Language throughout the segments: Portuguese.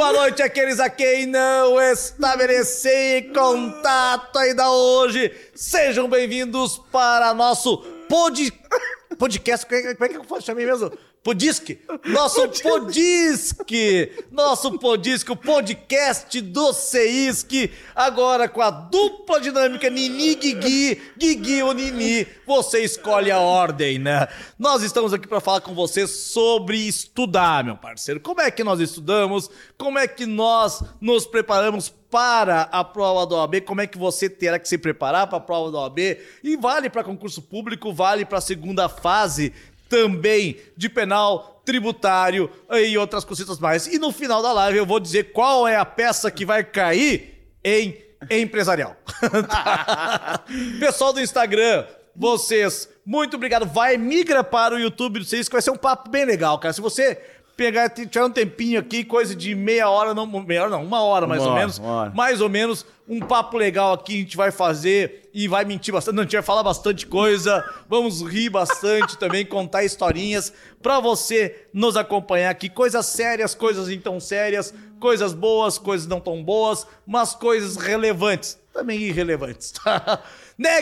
Boa noite àqueles a quem não estabeleci contato ainda hoje. Sejam bem-vindos para nosso pod... podcast. Como é que eu chamei mesmo? Podisque, nosso Podisque, nosso Podisque, o podcast do Seisque, agora com a dupla dinâmica Nini Guigui, Guigui ou Nini, você escolhe a ordem, né? Nós estamos aqui para falar com você sobre estudar, meu parceiro. Como é que nós estudamos? Como é que nós nos preparamos para a prova da OAB, como é que você terá que se preparar para a prova da OAB e vale para concurso público, vale para a segunda fase também de penal, tributário e outras cositas mais. E no final da live eu vou dizer qual é a peça que vai cair em empresarial. Pessoal do Instagram, vocês, muito obrigado. Vai, migra para o YouTube vocês, que vai ser um papo bem legal, cara. Se você pegar, tirar um tempinho aqui, coisa de meia hora, não, meia hora não, uma hora mais uma ou hora, menos, mais ou menos, um papo legal aqui a gente vai fazer e vai mentir bastante, não, a gente vai falar bastante coisa, vamos rir bastante também, contar historinhas para você nos acompanhar aqui, coisas sérias, coisas então sérias, coisas boas, coisas não tão boas, mas coisas relevantes, também irrelevantes, tá? Né?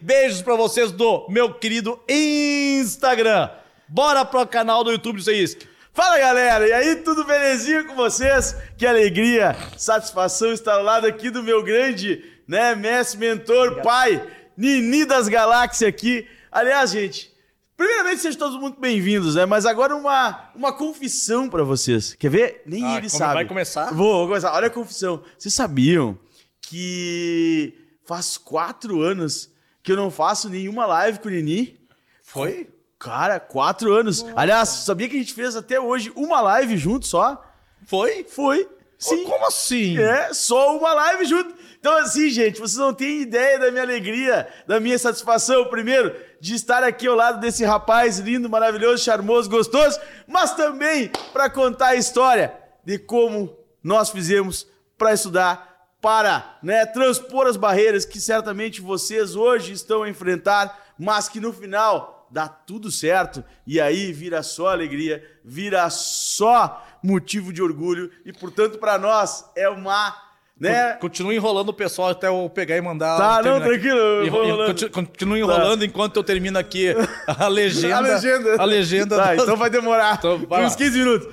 Beijos para vocês do meu querido Instagram. Bora pro canal do YouTube do Seisque. Fala galera, e aí, tudo belezinha com vocês? Que alegria, satisfação estar ao lado aqui do meu grande, né, mestre, mentor, pai, Nini das Galáxias aqui. Aliás, gente, primeiramente sejam todos muito bem-vindos, né? Mas agora uma, uma confissão para vocês. Quer ver? Nem ah, ele sabe. Vai começar? Vou, vou começar. Olha a confissão. Vocês sabiam que faz quatro anos que eu não faço nenhuma live com o Nini? Foi? Cara, quatro anos. Nossa. Aliás, sabia que a gente fez até hoje uma live junto só? Foi? Foi. Sim. Como assim? É, só uma live junto. Então, assim, gente, vocês não têm ideia da minha alegria, da minha satisfação, primeiro, de estar aqui ao lado desse rapaz lindo, maravilhoso, charmoso, gostoso, mas também para contar a história de como nós fizemos para estudar, para né, transpor as barreiras que certamente vocês hoje estão a enfrentar, mas que no final dá tudo certo e aí vira só alegria, vira só motivo de orgulho e portanto para nós é uma né? Continua enrolando o pessoal até eu pegar e mandar. Tá, não, tranquilo. Enro... Continua enrolando tá. enquanto eu termino aqui a legenda. a legenda. A legenda. Tá, então vai demorar então, vai uns 15 minutos.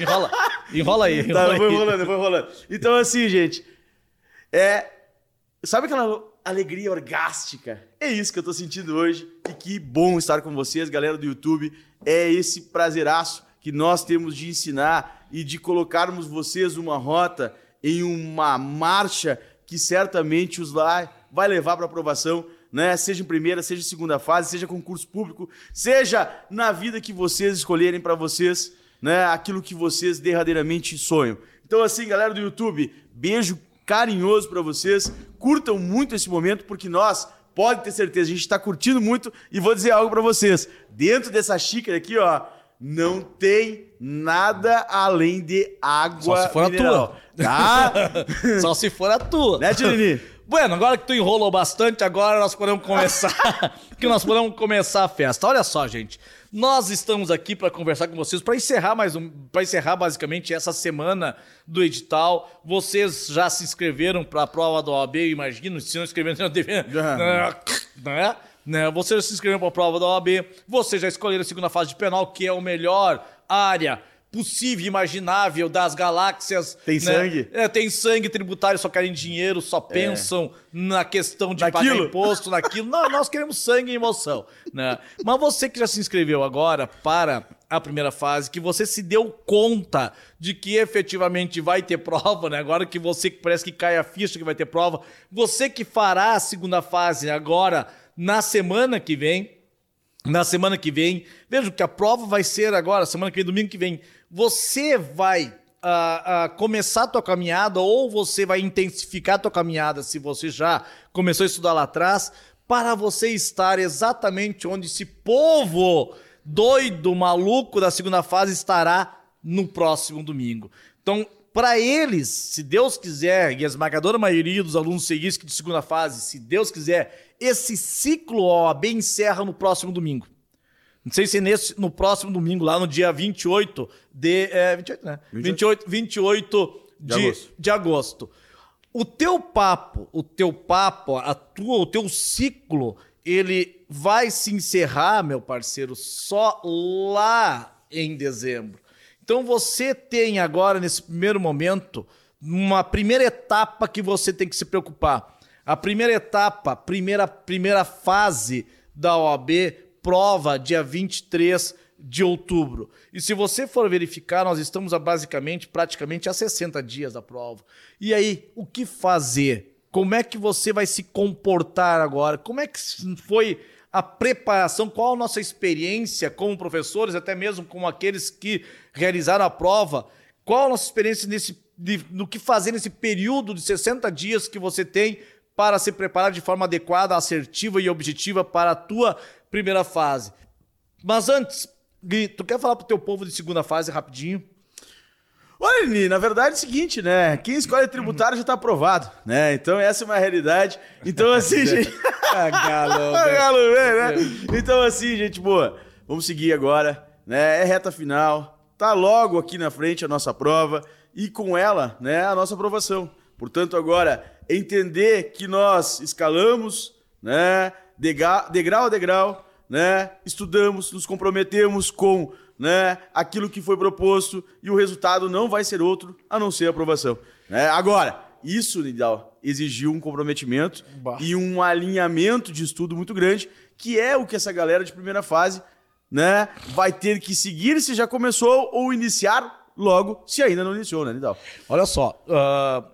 Enrola. Enrola aí. Enrola tá, eu vou enrolando, eu vou enrolando. Então, assim, gente. É. Sabe aquela alegria orgástica. É isso que eu tô sentindo hoje. E que bom estar com vocês, galera do YouTube. É esse prazeraço que nós temos de ensinar e de colocarmos vocês uma rota em uma marcha que certamente os lá vai levar para aprovação, né? Seja em primeira, seja em segunda fase, seja concurso público, seja na vida que vocês escolherem para vocês, né? Aquilo que vocês derradeiramente sonham. Então assim, galera do YouTube, beijo carinhoso para vocês. Curtam muito esse momento, porque nós, pode ter certeza, a gente está curtindo muito. E vou dizer algo para vocês: dentro dessa xícara aqui, ó, não tem nada além de água. Só se for mineral, a tua. Tá? Só se for a tua. Né, Tirini? Bueno, agora que tu enrolou bastante, agora nós podemos começar. que nós podemos começar a festa. Olha só, gente. Nós estamos aqui para conversar com vocês, para encerrar mais um, para encerrar basicamente essa semana do edital. Vocês já se inscreveram para a prova da OAB, eu imagino, se não inscreveram, não devem, né? né? Vocês já se inscreveram para a prova da OAB, vocês já escolheram a segunda fase de penal, que é o melhor área possível, imaginável das galáxias. Tem né? sangue? É, tem sangue tributário, só querem dinheiro, só é. pensam é. na questão de naquilo. pagar imposto, naquilo. Não, nós queremos sangue e emoção. Né? Mas você que já se inscreveu agora para a primeira fase, que você se deu conta de que efetivamente vai ter prova, né? Agora que você parece que cai a ficha que vai ter prova, você que fará a segunda fase agora na semana que vem, na semana que vem. Veja que a prova vai ser agora, semana que vem, domingo que vem. Você vai uh, uh, começar a tua caminhada ou você vai intensificar a tua caminhada se você já começou a estudar lá atrás, para você estar exatamente onde esse povo doido, maluco da segunda fase estará no próximo domingo. Então, para eles, se Deus quiser, e a esmagadora maioria dos alunos seguistas de segunda fase, se Deus quiser, esse ciclo OAB encerra no próximo domingo. Não sei se nesse, no próximo domingo, lá no dia 28 de. É, 28, né? 28, 28 de, de, agosto. de agosto. O teu papo, o teu papo, a tua, o teu ciclo, ele vai se encerrar, meu parceiro, só lá em dezembro. Então você tem agora, nesse primeiro momento, uma primeira etapa que você tem que se preocupar. A primeira etapa, primeira, primeira fase da OAB, prova dia 23 de outubro. E se você for verificar, nós estamos a basicamente, praticamente a 60 dias da prova. E aí, o que fazer? Como é que você vai se comportar agora? Como é que foi a preparação? Qual a nossa experiência como professores, até mesmo com aqueles que realizaram a prova? Qual a nossa experiência nesse, de, no que fazer nesse período de 60 dias que você tem para se preparar de forma adequada, assertiva e objetiva para a tua primeira fase? Mas antes, Gui, tu quer falar pro teu povo de segunda fase rapidinho? Olha, Nini, na verdade é o seguinte, né? Quem escolhe tributário já está aprovado, né? Então essa é uma realidade. Então assim, gente... Galo, Galo, né? Então assim, gente boa, vamos seguir agora, né? É reta final, tá logo aqui na frente a nossa prova e com ela, né, a nossa aprovação. Portanto, agora, entender que nós escalamos, né, degrau a degrau, né? Estudamos, nos comprometemos com né, aquilo que foi proposto e o resultado não vai ser outro a não ser a aprovação. Né? Agora, isso, Nidal, exigiu um comprometimento bah. e um alinhamento de estudo muito grande, que é o que essa galera de primeira fase né, vai ter que seguir se já começou ou iniciar logo se ainda não iniciou, né, Nidal? Olha só, uh,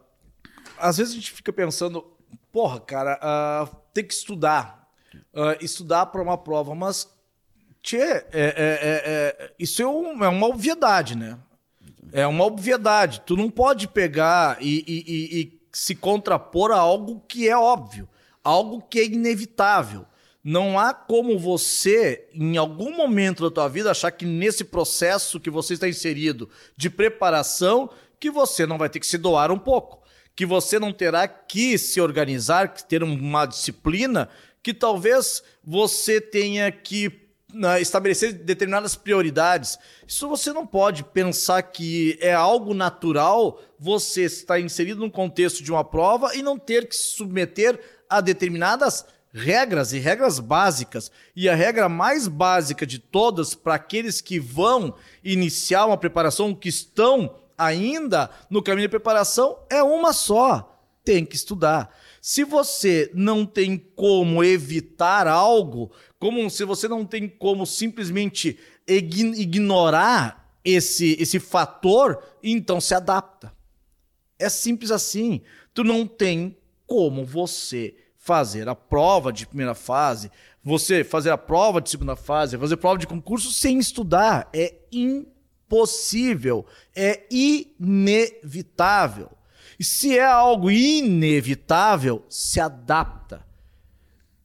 às vezes a gente fica pensando, porra, cara, uh, tem que estudar uh, estudar para uma prova, mas tchê, é, é, é, é, isso é, um, é, uma obviedade, né? É uma obviedade. Tu não pode pegar e, e, e, e se contrapor a algo que é óbvio, algo que é inevitável. Não há como você, em algum momento da tua vida, achar que nesse processo que você está inserido de preparação, que você não vai ter que se doar um pouco, que você não terá que se organizar, que ter uma disciplina que talvez você tenha que né, estabelecer determinadas prioridades. Isso você não pode pensar que é algo natural você estar inserido num contexto de uma prova e não ter que se submeter a determinadas regras e regras básicas. E a regra mais básica de todas para aqueles que vão iniciar uma preparação, que estão ainda no caminho de preparação, é uma só: tem que estudar. Se você não tem como evitar algo, como se você não tem como simplesmente ignorar esse, esse fator, então se adapta. É simples assim. Tu não tem como você fazer a prova de primeira fase, você fazer a prova de segunda fase, fazer prova de concurso sem estudar. É impossível. É inevitável. E se é algo inevitável, se adapta.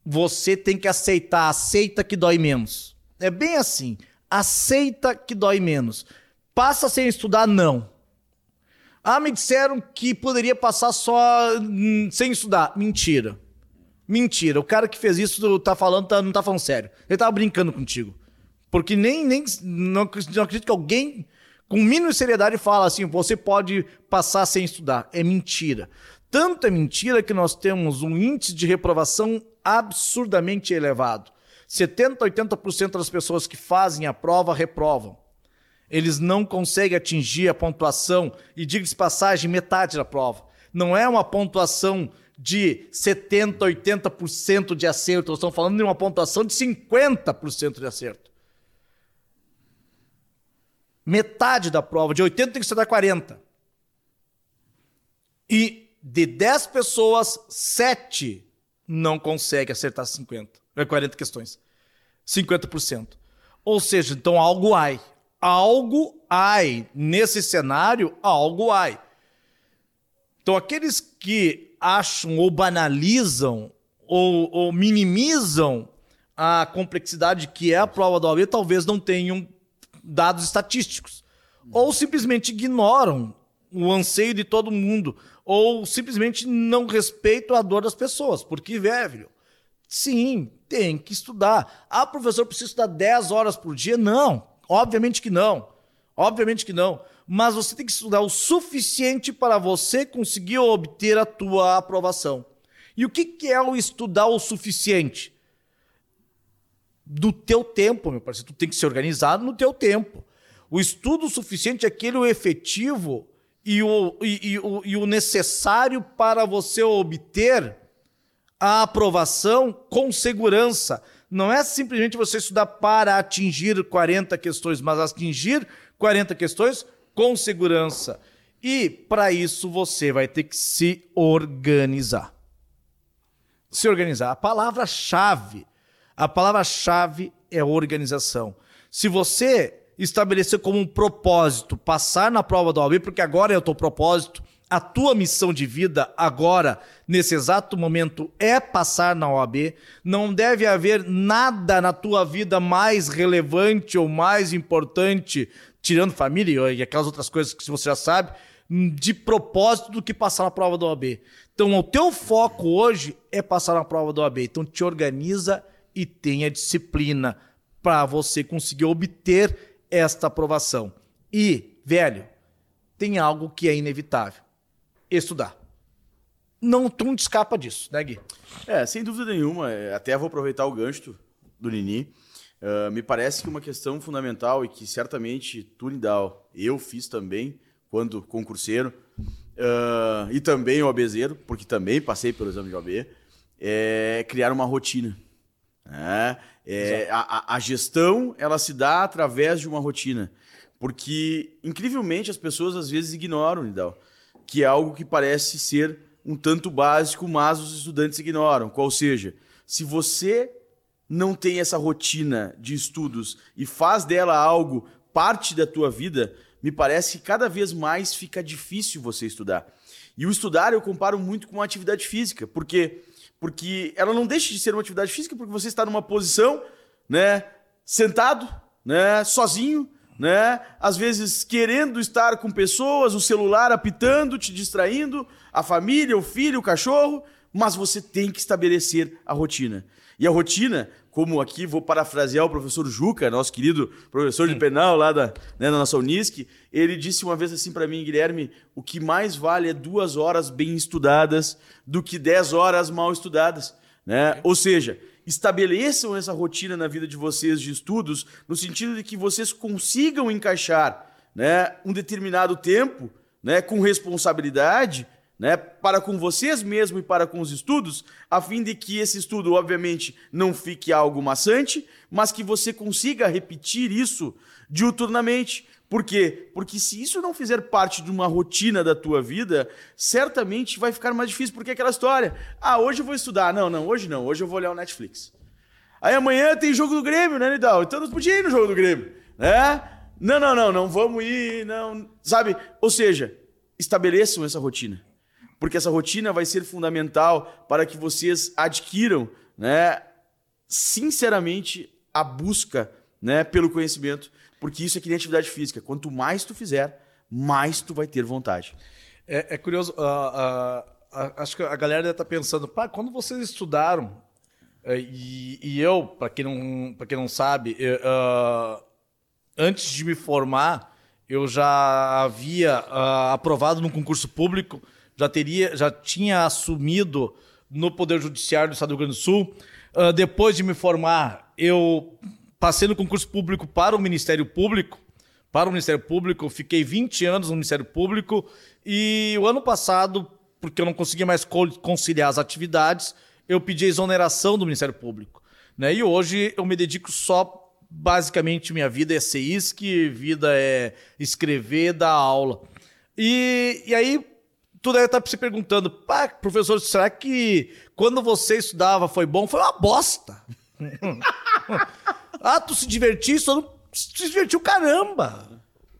Você tem que aceitar, aceita que dói menos. É bem assim. Aceita que dói menos. Passa sem estudar, não. Ah, me disseram que poderia passar só hum, sem estudar. Mentira. Mentira. O cara que fez isso tá falando, tá, não tá falando sério. Ele tava brincando contigo. Porque nem, nem não, não acredito que alguém com mínimo de seriedade fala assim: você pode passar sem estudar. É mentira. Tanto é mentira que nós temos um índice de reprovação absurdamente elevado. 70, 80% das pessoas que fazem a prova reprovam. Eles não conseguem atingir a pontuação, e diga-se passagem, metade da prova. Não é uma pontuação de 70, 80% de acerto, nós estamos falando de uma pontuação de 50% de acerto. Metade da prova, de 80 tem que estudar 40. E de 10 pessoas, 7 não conseguem acertar 50. É 40 questões. 50%. Ou seja, então algo ai. Algo ai. Nesse cenário, algo ai. Então aqueles que acham ou banalizam ou, ou minimizam a complexidade que é a prova da OAB, talvez não tenham dados estatísticos. Ou simplesmente ignoram o anseio de todo mundo. Ou simplesmente não respeitam a dor das pessoas. Porque, velho, sim, tem que estudar. Ah, professor, precisa estudar 10 horas por dia? Não, obviamente que não. Obviamente que não. Mas você tem que estudar o suficiente para você conseguir obter a tua aprovação. E o que, que é o estudar o suficiente? Do teu tempo, meu parceiro. Tu tem que ser organizado no teu tempo. O estudo suficiente é aquele o efetivo e o, e, e, o, e o necessário para você obter a aprovação com segurança. Não é simplesmente você estudar para atingir 40 questões, mas atingir 40 questões com segurança. E para isso você vai ter que se organizar. Se organizar. A palavra-chave, a palavra-chave é organização. Se você estabelecer como um propósito passar na prova da OAB, porque agora é o teu propósito, a tua missão de vida agora, nesse exato momento, é passar na OAB. Não deve haver nada na tua vida mais relevante ou mais importante, tirando família e aquelas outras coisas que você já sabe, de propósito do que passar na prova da OAB. Então, o teu foco hoje é passar na prova da OAB. Então, te organiza e tenha disciplina para você conseguir obter esta aprovação. E, velho, tem algo que é inevitável: estudar. Não, tu não te escapa disso, né, Gui? É, sem dúvida nenhuma. É, até vou aproveitar o gancho do Nini. Uh, me parece que uma questão fundamental e que certamente tu, Nidal, eu fiz também quando concurseiro, uh, e também o abezeiro, porque também passei pelo exame de OAB, é criar uma rotina. Né? É, a, a, gestão ela se dá através de uma rotina. Porque, incrivelmente, as pessoas às vezes ignoram, Nidal, que é algo que parece ser um tanto básico, mas os estudantes ignoram. Qual seja, se você não tem essa rotina de estudos e faz dela algo parte da tua vida, me parece que cada vez mais fica difícil você estudar. E o estudar eu comparo muito com a atividade física, porque porque ela não deixa de ser uma atividade física porque você está numa posição, né, sentado, né, sozinho, né, às vezes querendo estar com pessoas, o celular apitando, te distraindo, a família, o filho, o cachorro, mas você tem que estabelecer a rotina. E a rotina, como aqui vou parafrasear o professor Juca, nosso querido professor de penal lá da, né, da nossa Unisc, ele disse uma vez assim para mim, Guilherme, o que mais vale é duas horas bem estudadas do que dez horas mal estudadas. Né? Ou seja, estabeleçam essa rotina na vida de vocês de estudos, no sentido de que vocês consigam encaixar né, um determinado tempo né, com responsabilidade né, para com vocês mesmo e para com os estudos, a fim de que esse estudo, obviamente, não fique algo maçante, mas que você consiga repetir isso diuturnamente. Por quê? Porque se isso não fizer parte de uma rotina da tua vida, certamente vai ficar mais difícil, porque é aquela história. Ah, hoje eu vou estudar. Não, não, hoje não. Hoje eu vou olhar o Netflix. Aí amanhã tem jogo do Grêmio, né, Nidal? Então nós podíamos ir no jogo do Grêmio, né? Não, não, não, não vamos ir, não. Sabe? Ou seja, estabeleçam essa rotina porque essa rotina vai ser fundamental para que vocês adquiram, né, sinceramente, a busca né, pelo conhecimento, porque isso é que nem atividade física. Quanto mais tu fizer, mais tu vai ter vontade. É, é curioso, uh, uh, uh, acho que a galera deve estar tá pensando, pá, quando vocês estudaram, é, e, e, eu, para quem, não, quem não sabe, eu, antes de me formar, eu já havia aprovado no concurso público já teria, já tinha assumido no Poder Judiciário do Estado do Rio Grande do Sul. Uh, depois de me formar, eu passei no concurso público para o Ministério Público. Para o Ministério Público, fiquei 20 anos no Ministério Público e o ano passado, porque eu não conseguia mais conciliar as atividades, eu pedi exoneração do Ministério Público. Né? E hoje eu me dedico só basicamente minha vida é ser que vida é escrever, dar aula. E, e aí tu deve estar se perguntando, pá, professor, será que quando você estudava foi bom? Foi uma bosta. ah, tu se divertiu, tu se divertiu caramba,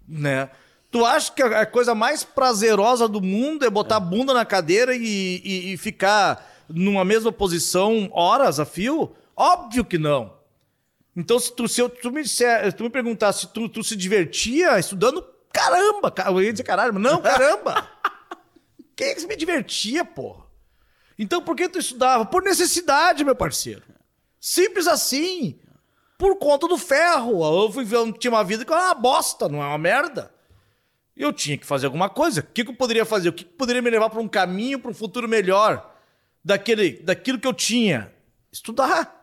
né? Tu acha que a coisa mais prazerosa do mundo é botar a bunda na cadeira e, e, e, ficar numa mesma posição horas a fio? Óbvio que não. Então, se tu, se eu, tu, me, se tu me perguntasse se tu, tu se divertia estudando, caramba, eu ia dizer caralho, mas não, caramba. É que me divertia, porra? Então por que tu estudava? Por necessidade, meu parceiro. Simples assim. Por conta do ferro. Eu fui ver, tinha uma vida que era uma bosta, não é uma merda. Eu tinha que fazer alguma coisa. O que, que eu poderia fazer? O que, que poderia me levar para um caminho, para um futuro melhor daquele, daquilo que eu tinha? Estudar.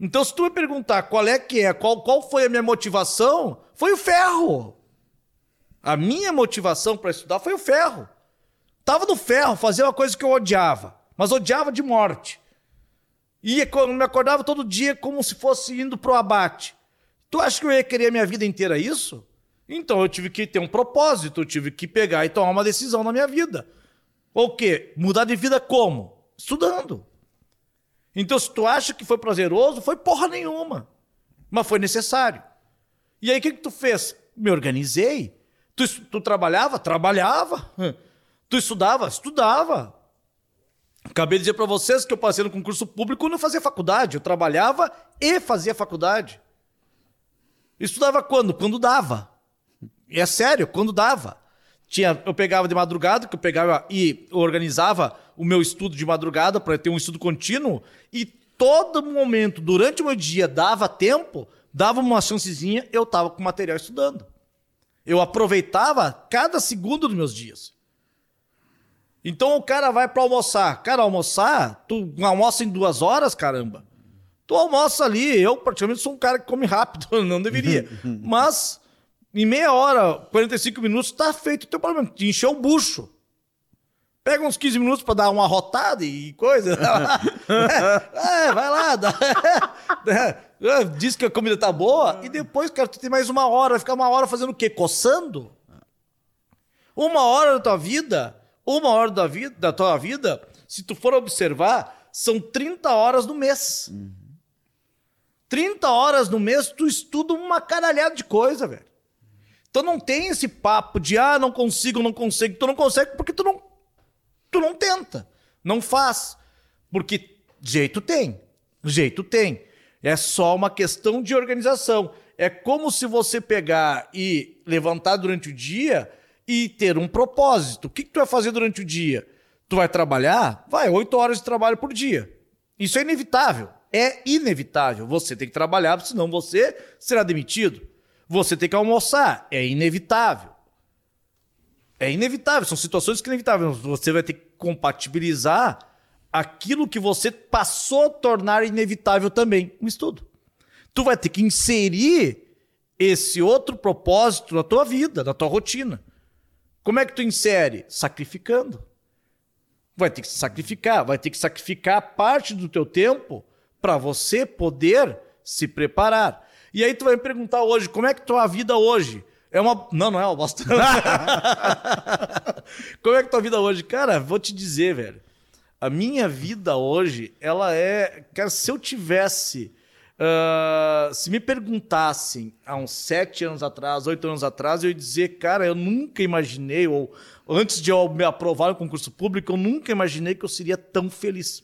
Então, se tu me perguntar qual é que é, qual, qual foi a minha motivação, foi o ferro. A minha motivação para estudar foi o ferro. Tava no ferro, fazia uma coisa que eu odiava, mas odiava de morte. Ia, me acordava todo dia como se fosse indo pro abate. Tu acha que eu ia querer a minha vida inteira isso? Então eu tive que ter um propósito, eu tive que pegar e tomar uma decisão na minha vida. O quê? Mudar de vida como? Estudando. Então, se tu acha que foi prazeroso, foi porra nenhuma. Mas foi necessário. E aí, o que, que tu fez? Me organizei. Tu, tu trabalhava? Trabalhava. Tu estudava? Estudava. Acabei de dizer para vocês que eu passei no concurso público e não fazia faculdade. Eu trabalhava e fazia faculdade. Estudava quando? Quando dava. E é sério, quando dava. Tinha, eu pegava de madrugada, que eu pegava e organizava o meu estudo de madrugada para ter um estudo contínuo. E todo momento, durante o meu dia, dava tempo, dava uma chancezinha, eu estava com material estudando. Eu aproveitava cada segundo dos meus dias. Então o cara vai para almoçar. Cara, almoçar, tu almoça em duas horas, caramba. Tu almoça ali. Eu, praticamente, sou um cara que come rápido, não deveria. Mas em meia hora, 45 minutos, tá feito o teu problema. Te encheu o bucho. Pega uns 15 minutos para dar uma rotada e coisa. é, vai lá. Dá, é, diz que a comida tá boa. E depois, cara, tu tem mais uma hora. Vai ficar uma hora fazendo o quê? Coçando? Uma hora da tua vida uma hora da, vida, da tua vida, se tu for observar, são 30 horas no mês. Uhum. 30 horas no mês, tu estuda uma caralhada de coisa, velho. Então não tem esse papo de, ah, não consigo, não consigo. Tu não consegue porque tu não, tu não tenta, não faz. Porque jeito tem, jeito tem. É só uma questão de organização. É como se você pegar e levantar durante o dia e ter um propósito. O que, que tu vai fazer durante o dia? Tu vai trabalhar? Vai, oito horas de trabalho por dia. Isso é inevitável. É inevitável. Você tem que trabalhar, senão você será demitido. Você tem que almoçar. É inevitável. É inevitável. São situações que é inevitáveis. Você vai ter que compatibilizar aquilo que você passou a tornar inevitável também. Um estudo. Tu vai ter que inserir esse outro propósito na tua vida, na tua rotina. Como é que tu insere? Sacrificando. Vai ter que se sacrificar, vai ter que sacrificar parte do teu tempo para você poder se preparar. E aí tu vai me perguntar hoje, como é que tua vida hoje? É uma. Não, não é uma bosta. como é que tua vida hoje? Cara, vou te dizer, velho. A minha vida hoje, ela é. Cara, se eu tivesse Uh, se me perguntassem há uns sete anos atrás, oito anos atrás, eu ia dizer, cara, eu nunca imaginei, ou antes de eu me aprovar no concurso público, eu nunca imaginei que eu seria tão feliz.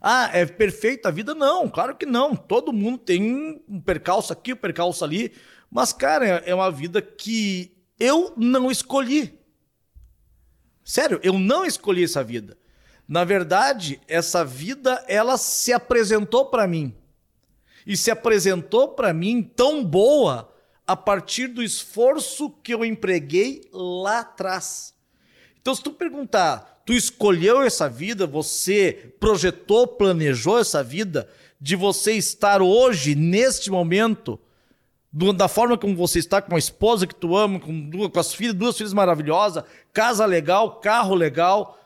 Ah, é perfeita a vida? Não, claro que não. Todo mundo tem um percalço aqui, um percalço ali. Mas, cara, é uma vida que eu não escolhi. Sério, eu não escolhi essa vida. Na verdade, essa vida ela se apresentou para mim. E se apresentou para mim tão boa a partir do esforço que eu empreguei lá atrás. Então, se tu perguntar, tu escolheu essa vida, você projetou, planejou essa vida de você estar hoje, neste momento, da forma como você está, com a esposa que tu ama, com, duas, com as filhas, duas filhas maravilhosas, casa legal, carro legal,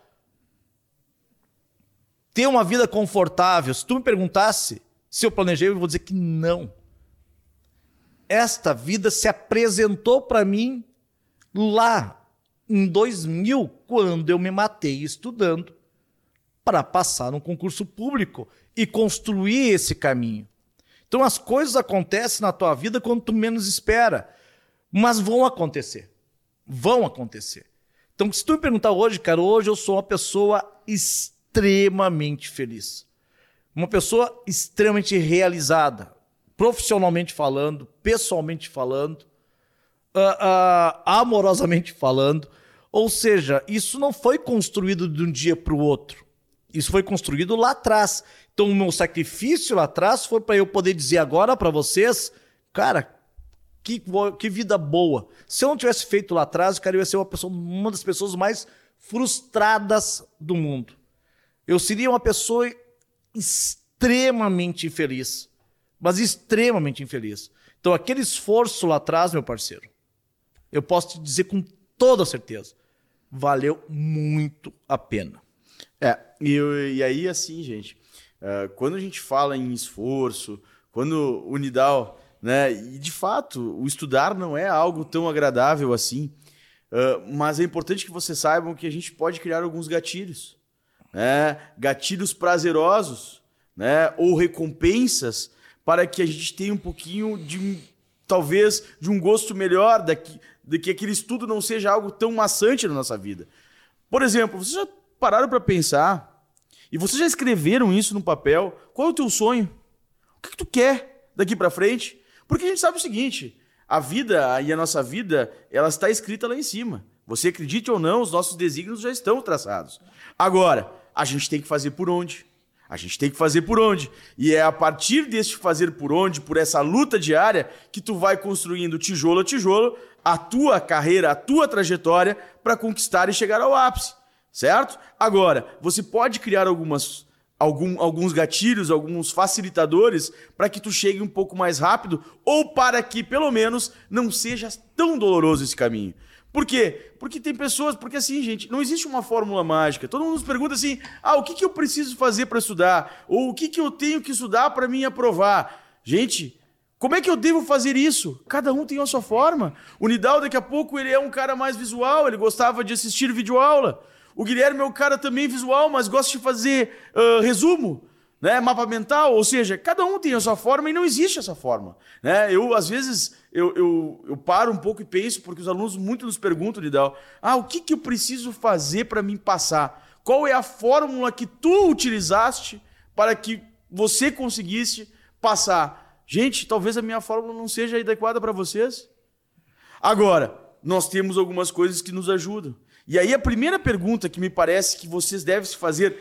ter uma vida confortável. Se tu me perguntasse se eu planejei, eu vou dizer que não. Esta vida se apresentou para mim lá em 2000, quando eu me matei estudando para passar no concurso público e construir esse caminho. Então as coisas acontecem na tua vida quando tu menos espera, mas vão acontecer. Vão acontecer. Então, se tu me perguntar hoje, cara, hoje eu sou uma pessoa extremamente extremamente feliz. Uma pessoa extremamente realizada, profissionalmente falando, pessoalmente falando, uh, uh, amorosamente falando. Ou seja, isso não foi construído de um dia para o outro. Isso foi construído lá atrás. Então, o meu sacrifício lá atrás foi para eu poder dizer agora para vocês, cara, que, que vida boa. Se eu não tivesse feito lá atrás, eu ia ser uma, pessoa, uma das pessoas mais frustradas do mundo. Eu seria uma pessoa extremamente infeliz. Mas extremamente infeliz. Então, aquele esforço lá atrás, meu parceiro, eu posso te dizer com toda certeza, valeu muito a pena. É, e, e aí, assim, gente, uh, quando a gente fala em esforço, quando o Nidal, né, e de fato, o estudar não é algo tão agradável assim, uh, mas é importante que vocês saibam que a gente pode criar alguns gatilhos, né, gatilhos prazerosos, né, ou recompensas para que a gente tenha um pouquinho de, talvez, de um gosto melhor, daqui, de que aquele estudo não seja algo tão maçante na nossa vida. Por exemplo, vocês já pararam para pensar e vocês já escreveram isso no papel? Qual é o teu sonho? O que, que tu quer daqui para frente? Porque a gente sabe o seguinte: a vida e a nossa vida, ela está escrita lá em cima. Você acredite ou não, os nossos desígnios já estão traçados. Agora, a gente tem que fazer por onde? A gente tem que fazer por onde. E é a partir deste fazer por onde, por essa luta diária, que tu vai construindo tijolo a tijolo a tua carreira, a tua trajetória para conquistar e chegar ao ápice, certo? Agora, você pode criar algumas algum, alguns gatilhos, alguns facilitadores para que tu chegue um pouco mais rápido ou para que pelo menos não seja tão doloroso esse caminho. Por quê? Porque tem pessoas, porque assim, gente, não existe uma fórmula mágica. Todo mundo nos pergunta assim: ah, o que, que eu preciso fazer para estudar? Ou o que, que eu tenho que estudar para me aprovar? Gente, como é que eu devo fazer isso? Cada um tem a sua forma. O Nidal, daqui a pouco, ele é um cara mais visual, ele gostava de assistir videoaula. O Guilherme é um cara também visual, mas gosta de fazer uh, resumo né, mapa mental, ou seja, cada um tem a sua forma e não existe essa forma. Né? Eu, às vezes, eu, eu, eu paro um pouco e penso, porque os alunos muito nos perguntam, Lidal, ah, o que, que eu preciso fazer para me passar? Qual é a fórmula que tu utilizaste para que você conseguisse passar? Gente, talvez a minha fórmula não seja adequada para vocês. Agora, nós temos algumas coisas que nos ajudam. E aí a primeira pergunta que me parece que vocês devem se fazer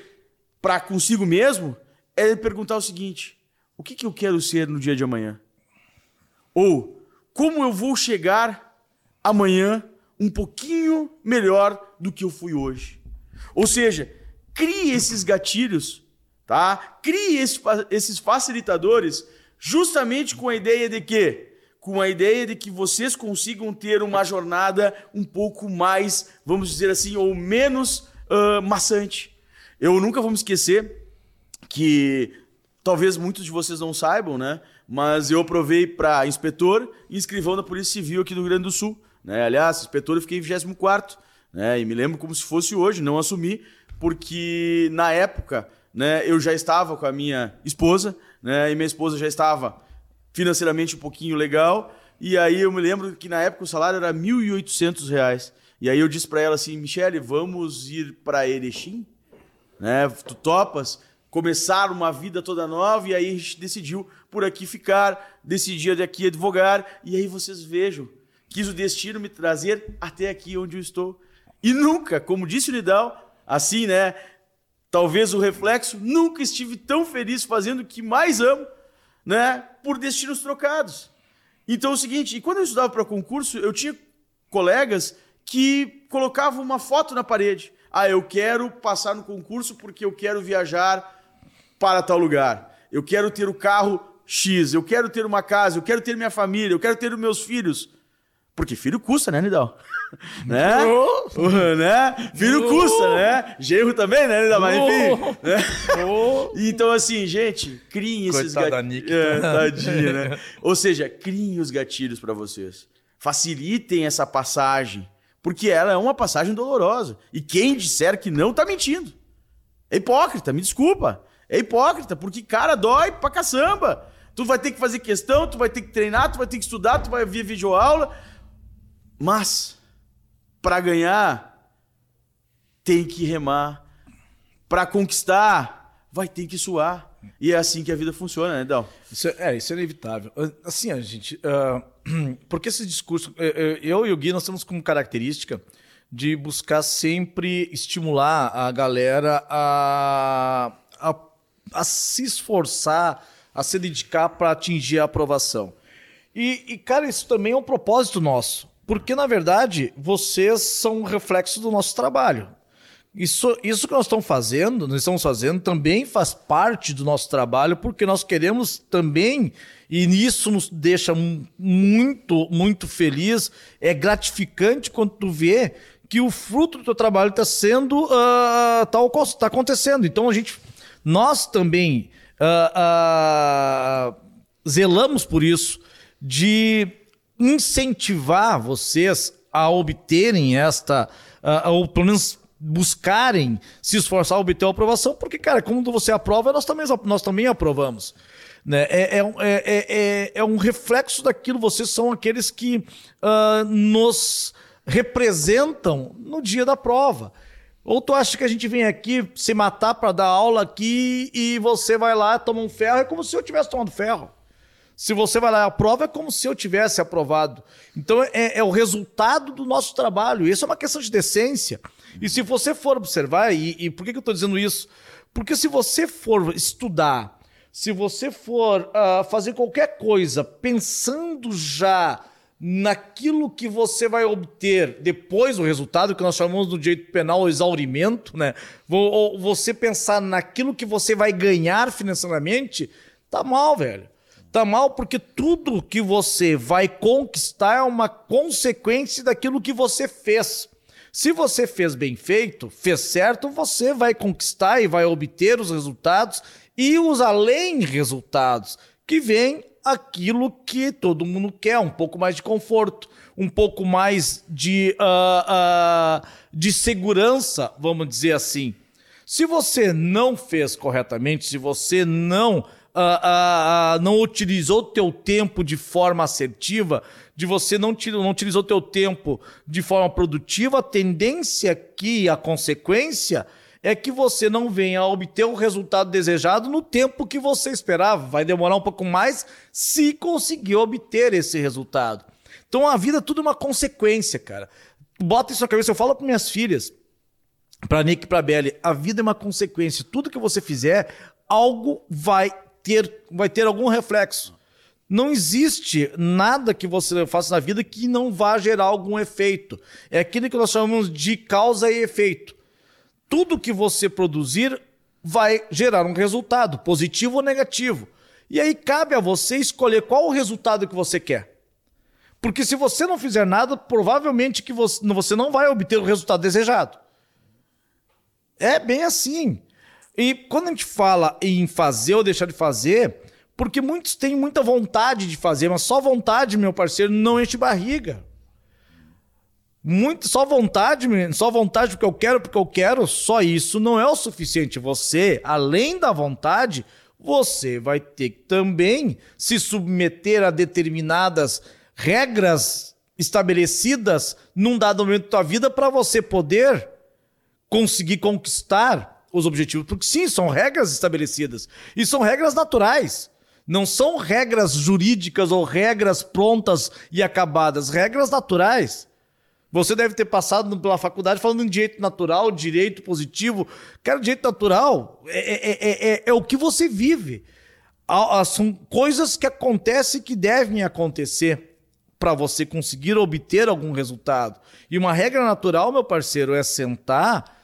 para consigo mesmo é perguntar o seguinte: o que, que eu quero ser no dia de amanhã? Ou como eu vou chegar amanhã um pouquinho melhor do que eu fui hoje? Ou seja, crie esses gatilhos, tá? Crie esses facilitadores justamente com a ideia de que com a ideia de que vocês consigam ter uma jornada um pouco mais, vamos dizer assim, ou menos uh, maçante. Eu nunca vou me esquecer que talvez muitos de vocês não saibam, né? Mas eu provei para inspetor e escrivão da Polícia Civil aqui do Rio Grande do Sul. Né? Aliás, inspetor eu fiquei em 24 né? E me lembro como se fosse hoje, não assumi, porque na época né, eu já estava com a minha esposa, né? E minha esposa já estava financeiramente um pouquinho legal. E aí eu me lembro que na época o salário era R$ 1.800. E aí eu disse para ela assim, Michele, vamos ir para Erechim? Né? Tu topas? Começar uma vida toda nova e aí a gente decidiu por aqui ficar, decidir daqui advogar e aí vocês vejam, quis o destino me trazer até aqui onde eu estou. E nunca, como disse o Nidal, assim, né? Talvez o reflexo, nunca estive tão feliz fazendo o que mais amo, né? Por destinos trocados. Então é o seguinte, e quando eu estudava para concurso, eu tinha colegas que colocavam uma foto na parede. Ah, eu quero passar no concurso porque eu quero viajar para tal lugar. Eu quero ter o carro X, eu quero ter uma casa, eu quero ter minha família, eu quero ter os meus filhos. Porque filho custa, né, Nidal? né? Oh. né? Filho oh. custa, né? Genro também, né, Nidal? Mas enfim. Né? então, assim, gente, criem esses gatilhos. É, tadinha, né? Ou seja, criem os gatilhos para vocês. Facilitem essa passagem. Porque ela é uma passagem dolorosa. E quem disser que não, tá mentindo. É hipócrita, me desculpa. É hipócrita, porque, cara, dói pra caçamba. Tu vai ter que fazer questão, tu vai ter que treinar, tu vai ter que estudar, tu vai ver videoaula. Mas, para ganhar, tem que remar. Para conquistar, vai ter que suar. E é assim que a vida funciona, né, Dal? Isso é, é, isso é inevitável. Assim, a gente. Uh, porque esse discurso. Eu e o Gui, nós temos como característica de buscar sempre estimular a galera a, a, a se esforçar, a se dedicar para atingir a aprovação. E, e, cara, isso também é um propósito nosso. Porque, na verdade, vocês são um reflexo do nosso trabalho. Isso, isso que nós estamos fazendo, nós estamos fazendo, também faz parte do nosso trabalho, porque nós queremos também, e isso nos deixa muito, muito feliz, é gratificante quando tu vê que o fruto do teu trabalho está sendo, uh, tá, acontecendo. Então a gente, nós também uh, uh, zelamos por isso, de incentivar vocês a obterem esta, ou pelo menos buscarem se esforçar a obter a aprovação, porque, cara, quando você aprova, nós também, nós também aprovamos. Né? É, é, é, é, é um reflexo daquilo, vocês são aqueles que uh, nos representam no dia da prova. Ou tu acha que a gente vem aqui se matar para dar aula aqui e você vai lá toma um ferro, é como se eu tivesse tomado ferro. Se você vai lá e aprova, é como se eu tivesse aprovado. Então é, é o resultado do nosso trabalho. Isso é uma questão de decência. E se você for observar, e, e por que, que eu estou dizendo isso? Porque se você for estudar, se você for uh, fazer qualquer coisa pensando já naquilo que você vai obter depois do resultado, que nós chamamos do direito penal exaurimento, né? Você pensar naquilo que você vai ganhar financeiramente, tá mal, velho. Tá mal porque tudo que você vai conquistar é uma consequência daquilo que você fez. Se você fez bem feito, fez certo, você vai conquistar e vai obter os resultados e os além resultados, que vem aquilo que todo mundo quer, um pouco mais de conforto, um pouco mais de, uh, uh, de segurança, vamos dizer assim. Se você não fez corretamente, se você não uh, não utilizou o teu tempo de forma assertiva, de você não, não utilizou o teu tempo de forma produtiva, a tendência que a consequência é que você não venha a obter o resultado desejado no tempo que você esperava. Vai demorar um pouco mais se conseguir obter esse resultado. Então a vida é tudo uma consequência, cara. Bota isso na cabeça, eu falo para minhas filhas, para Nick e para Belly, a vida é uma consequência. Tudo que você fizer, algo vai ter, vai ter algum reflexo. Não existe nada que você faça na vida que não vá gerar algum efeito. É aquilo que nós chamamos de causa e efeito. Tudo que você produzir vai gerar um resultado, positivo ou negativo. E aí cabe a você escolher qual o resultado que você quer. Porque se você não fizer nada, provavelmente que você, não vai obter o resultado desejado. É bem assim. E quando a gente fala em fazer ou deixar de fazer, porque muitos têm muita vontade de fazer, mas só vontade, meu parceiro, não enche barriga. Muito, só vontade, só vontade porque eu quero, porque eu quero, só isso não é o suficiente. Você, além da vontade, você vai ter que também se submeter a determinadas regras estabelecidas num dado momento da tua vida para você poder conseguir conquistar os objetivos, porque sim, são regras estabelecidas e são regras naturais. Não são regras jurídicas ou regras prontas e acabadas, regras naturais. Você deve ter passado pela faculdade falando em direito natural, direito positivo. Cara, direito natural é, é, é, é o que você vive. São coisas que acontecem que devem acontecer para você conseguir obter algum resultado. E uma regra natural, meu parceiro, é sentar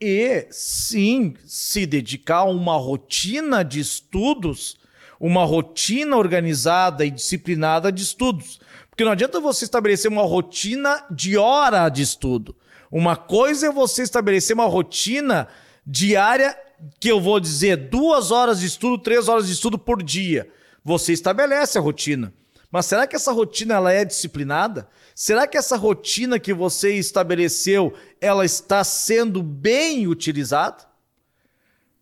e sim se dedicar a uma rotina de estudos, uma rotina organizada e disciplinada de estudos. Porque não adianta você estabelecer uma rotina de hora de estudo. Uma coisa é você estabelecer uma rotina diária, que eu vou dizer duas horas de estudo, três horas de estudo por dia. Você estabelece a rotina. Mas será que essa rotina ela é disciplinada? Será que essa rotina que você estabeleceu, ela está sendo bem utilizada?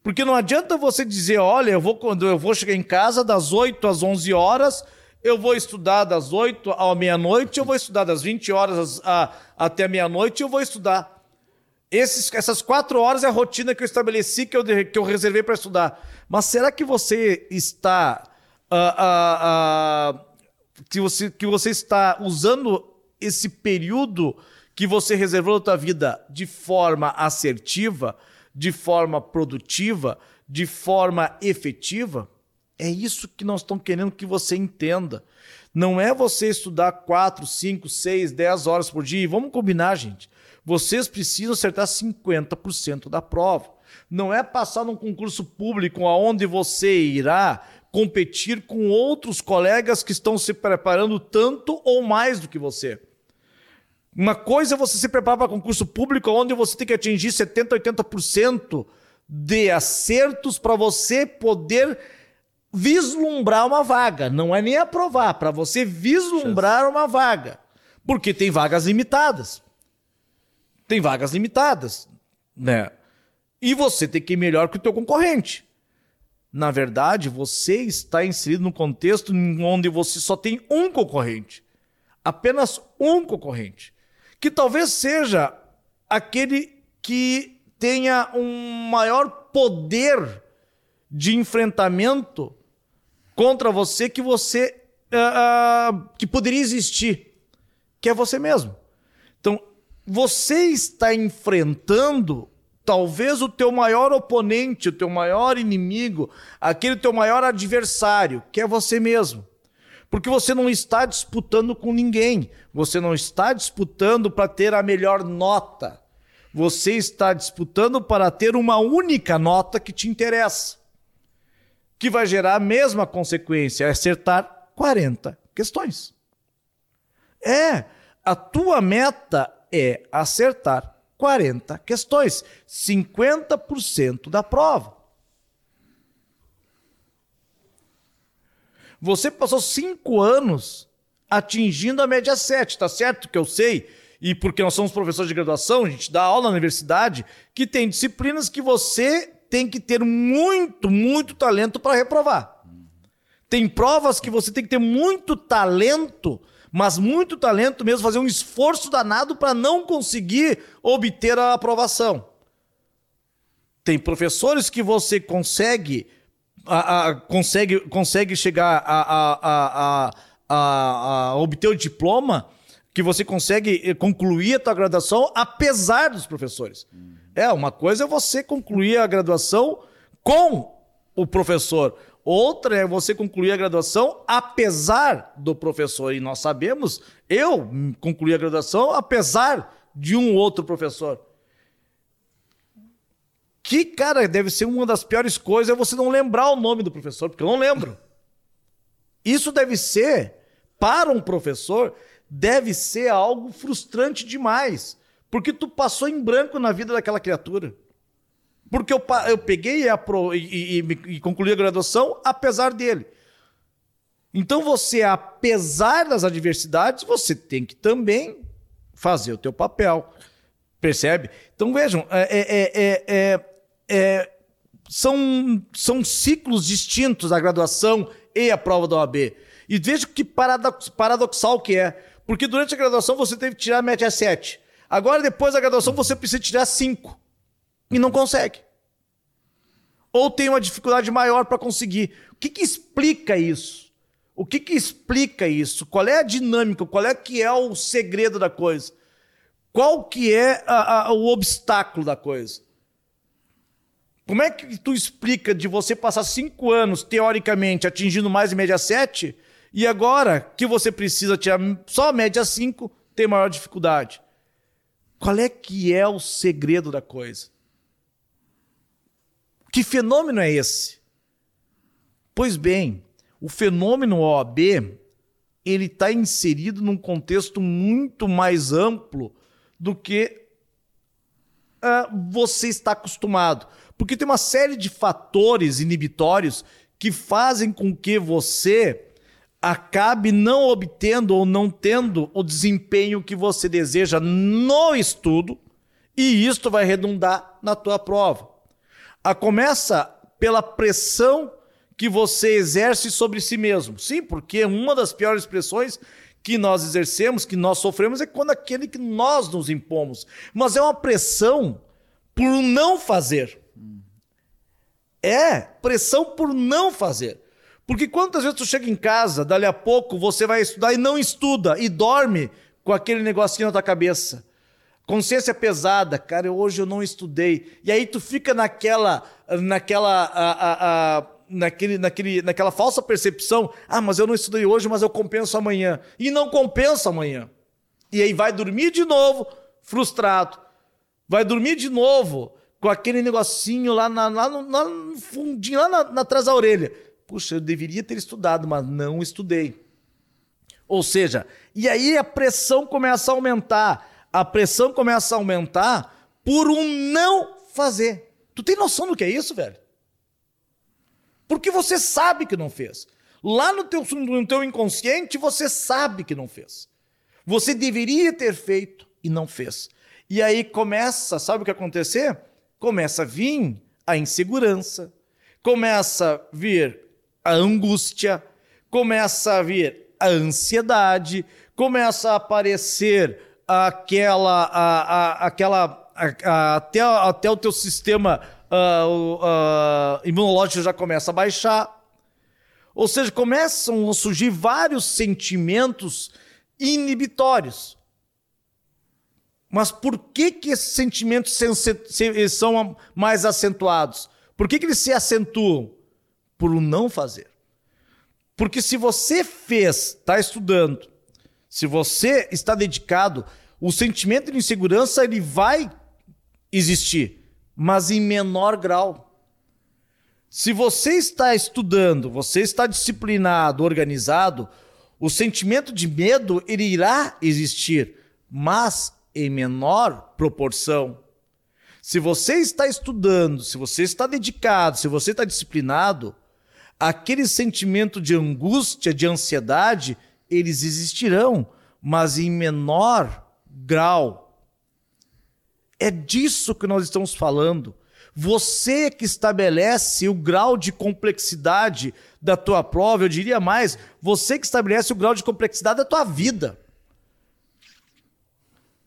Porque não adianta você dizer, olha, eu vou quando eu vou chegar em casa das 8 às 11 horas, eu vou estudar das 8 à meia-noite, eu vou estudar das 20 horas a, até meia-noite, eu vou estudar. Esses, essas quatro horas é a rotina que eu estabeleci, que eu, que eu reservei para estudar. Mas será que você está. Uh, uh, uh, que, você, que você está usando esse período que você reservou a tua vida de forma assertiva, de forma produtiva, de forma efetiva, é isso que nós estamos querendo que você entenda. Não é você estudar 4, 5, 6, 10 horas por dia. E vamos combinar, gente. Vocês precisam acertar 50% da prova. Não é passar num concurso público onde você irá competir com outros colegas que estão se preparando tanto ou mais do que você. Uma coisa é você se preparar para concurso público onde você tem que atingir 70, 80% de acertos para você poder vislumbrar uma vaga. Não é nem aprovar, para você vislumbrar uma vaga. Porque tem vagas limitadas. Tem vagas limitadas, né? E você tem que ir melhor que o teu concorrente. Na verdade, você está inserido num contexto onde você só tem um concorrente. Apenas um concorrente que talvez seja aquele que tenha um maior poder de enfrentamento contra você que você uh, que poderia existir, que é você mesmo. Então, você está enfrentando talvez o teu maior oponente, o teu maior inimigo, aquele teu maior adversário, que é você mesmo. Porque você não está disputando com ninguém. Você não está disputando para ter a melhor nota. Você está disputando para ter uma única nota que te interessa. Que vai gerar a mesma consequência, acertar 40 questões. É, a tua meta é acertar 40 questões, 50% da prova. Você passou cinco anos atingindo a média 7, tá certo que eu sei, e porque nós somos professores de graduação, a gente dá aula na universidade, que tem disciplinas que você tem que ter muito, muito talento para reprovar. Tem provas que você tem que ter muito talento, mas muito talento mesmo, fazer um esforço danado para não conseguir obter a aprovação. Tem professores que você consegue a, a, consegue, consegue chegar a, a, obter o diploma, que você consegue eh, concluir a tua graduação apesar dos professores. Uhum. É, uma coisa é você concluir a graduação com o professor. Outra é você concluir a graduação apesar do professor. E nós sabemos, eu concluí a graduação apesar de um outro professor. Que, cara, deve ser uma das piores coisas é você não lembrar o nome do professor, porque eu não lembro. Isso deve ser, para um professor, deve ser algo frustrante demais. Porque tu passou em branco na vida daquela criatura. Porque eu, eu peguei e, e, e, e concluí a graduação apesar dele. Então você, apesar das adversidades, você tem que também fazer o teu papel. Percebe? Então vejam, é, é, é, é é, são, são ciclos distintos a graduação e a prova da OAB. E veja que paradox, paradoxal que é. Porque durante a graduação você teve que tirar a média 7. Agora, depois da graduação, você precisa tirar 5. E não consegue. Ou tem uma dificuldade maior para conseguir. O que, que explica isso? O que, que explica isso? Qual é a dinâmica? Qual é que é o segredo da coisa? Qual que é a, a, o obstáculo da coisa? Como é que tu explica de você passar cinco anos, teoricamente, atingindo mais de média 7, e agora que você precisa tirar só média 5, tem maior dificuldade? Qual é que é o segredo da coisa? Que fenômeno é esse? Pois bem, o fenômeno OAB ele está inserido num contexto muito mais amplo do que uh, você está acostumado. Porque tem uma série de fatores inibitórios que fazem com que você acabe não obtendo ou não tendo o desempenho que você deseja no estudo, e isto vai redundar na tua prova. A começa pela pressão que você exerce sobre si mesmo. Sim, porque uma das piores pressões que nós exercemos, que nós sofremos, é quando aquele que nós nos impomos. Mas é uma pressão por não fazer. É pressão por não fazer. Porque quantas vezes tu chega em casa, dali a pouco você vai estudar e não estuda e dorme com aquele negocinho na tua cabeça. Consciência pesada, cara, hoje eu não estudei. E aí tu fica naquela, naquela, a, a, a, naquele, naquele, naquela falsa percepção, ah, mas eu não estudei hoje, mas eu compenso amanhã. E não compensa amanhã. E aí vai dormir de novo, frustrado. Vai dormir de novo com aquele negocinho lá, na, lá, no, lá no fundinho, lá na, na, atrás da orelha. Puxa, eu deveria ter estudado, mas não estudei. Ou seja, e aí a pressão começa a aumentar a pressão começa a aumentar por um não fazer. Tu tem noção do que é isso, velho? Porque você sabe que não fez. Lá no teu, no teu inconsciente, você sabe que não fez. Você deveria ter feito e não fez. E aí começa, sabe o que acontecer? Começa a vir a insegurança, começa a vir a angústia, começa a vir a ansiedade, começa a aparecer aquela, a, a, aquela a, até, até o teu sistema uh, uh, imunológico já começa a baixar. Ou seja, começam a surgir vários sentimentos inibitórios. Mas por que, que esses sentimentos são mais acentuados? Por que, que eles se acentuam? Por o não fazer. Porque se você fez, está estudando, se você está dedicado, o sentimento de insegurança ele vai existir, mas em menor grau. Se você está estudando, você está disciplinado, organizado, o sentimento de medo ele irá existir, mas em menor proporção. Se você está estudando, se você está dedicado, se você está disciplinado, aquele sentimento de angústia, de ansiedade, eles existirão, mas em menor grau. É disso que nós estamos falando. Você que estabelece o grau de complexidade da tua prova, eu diria mais, você que estabelece o grau de complexidade da tua vida.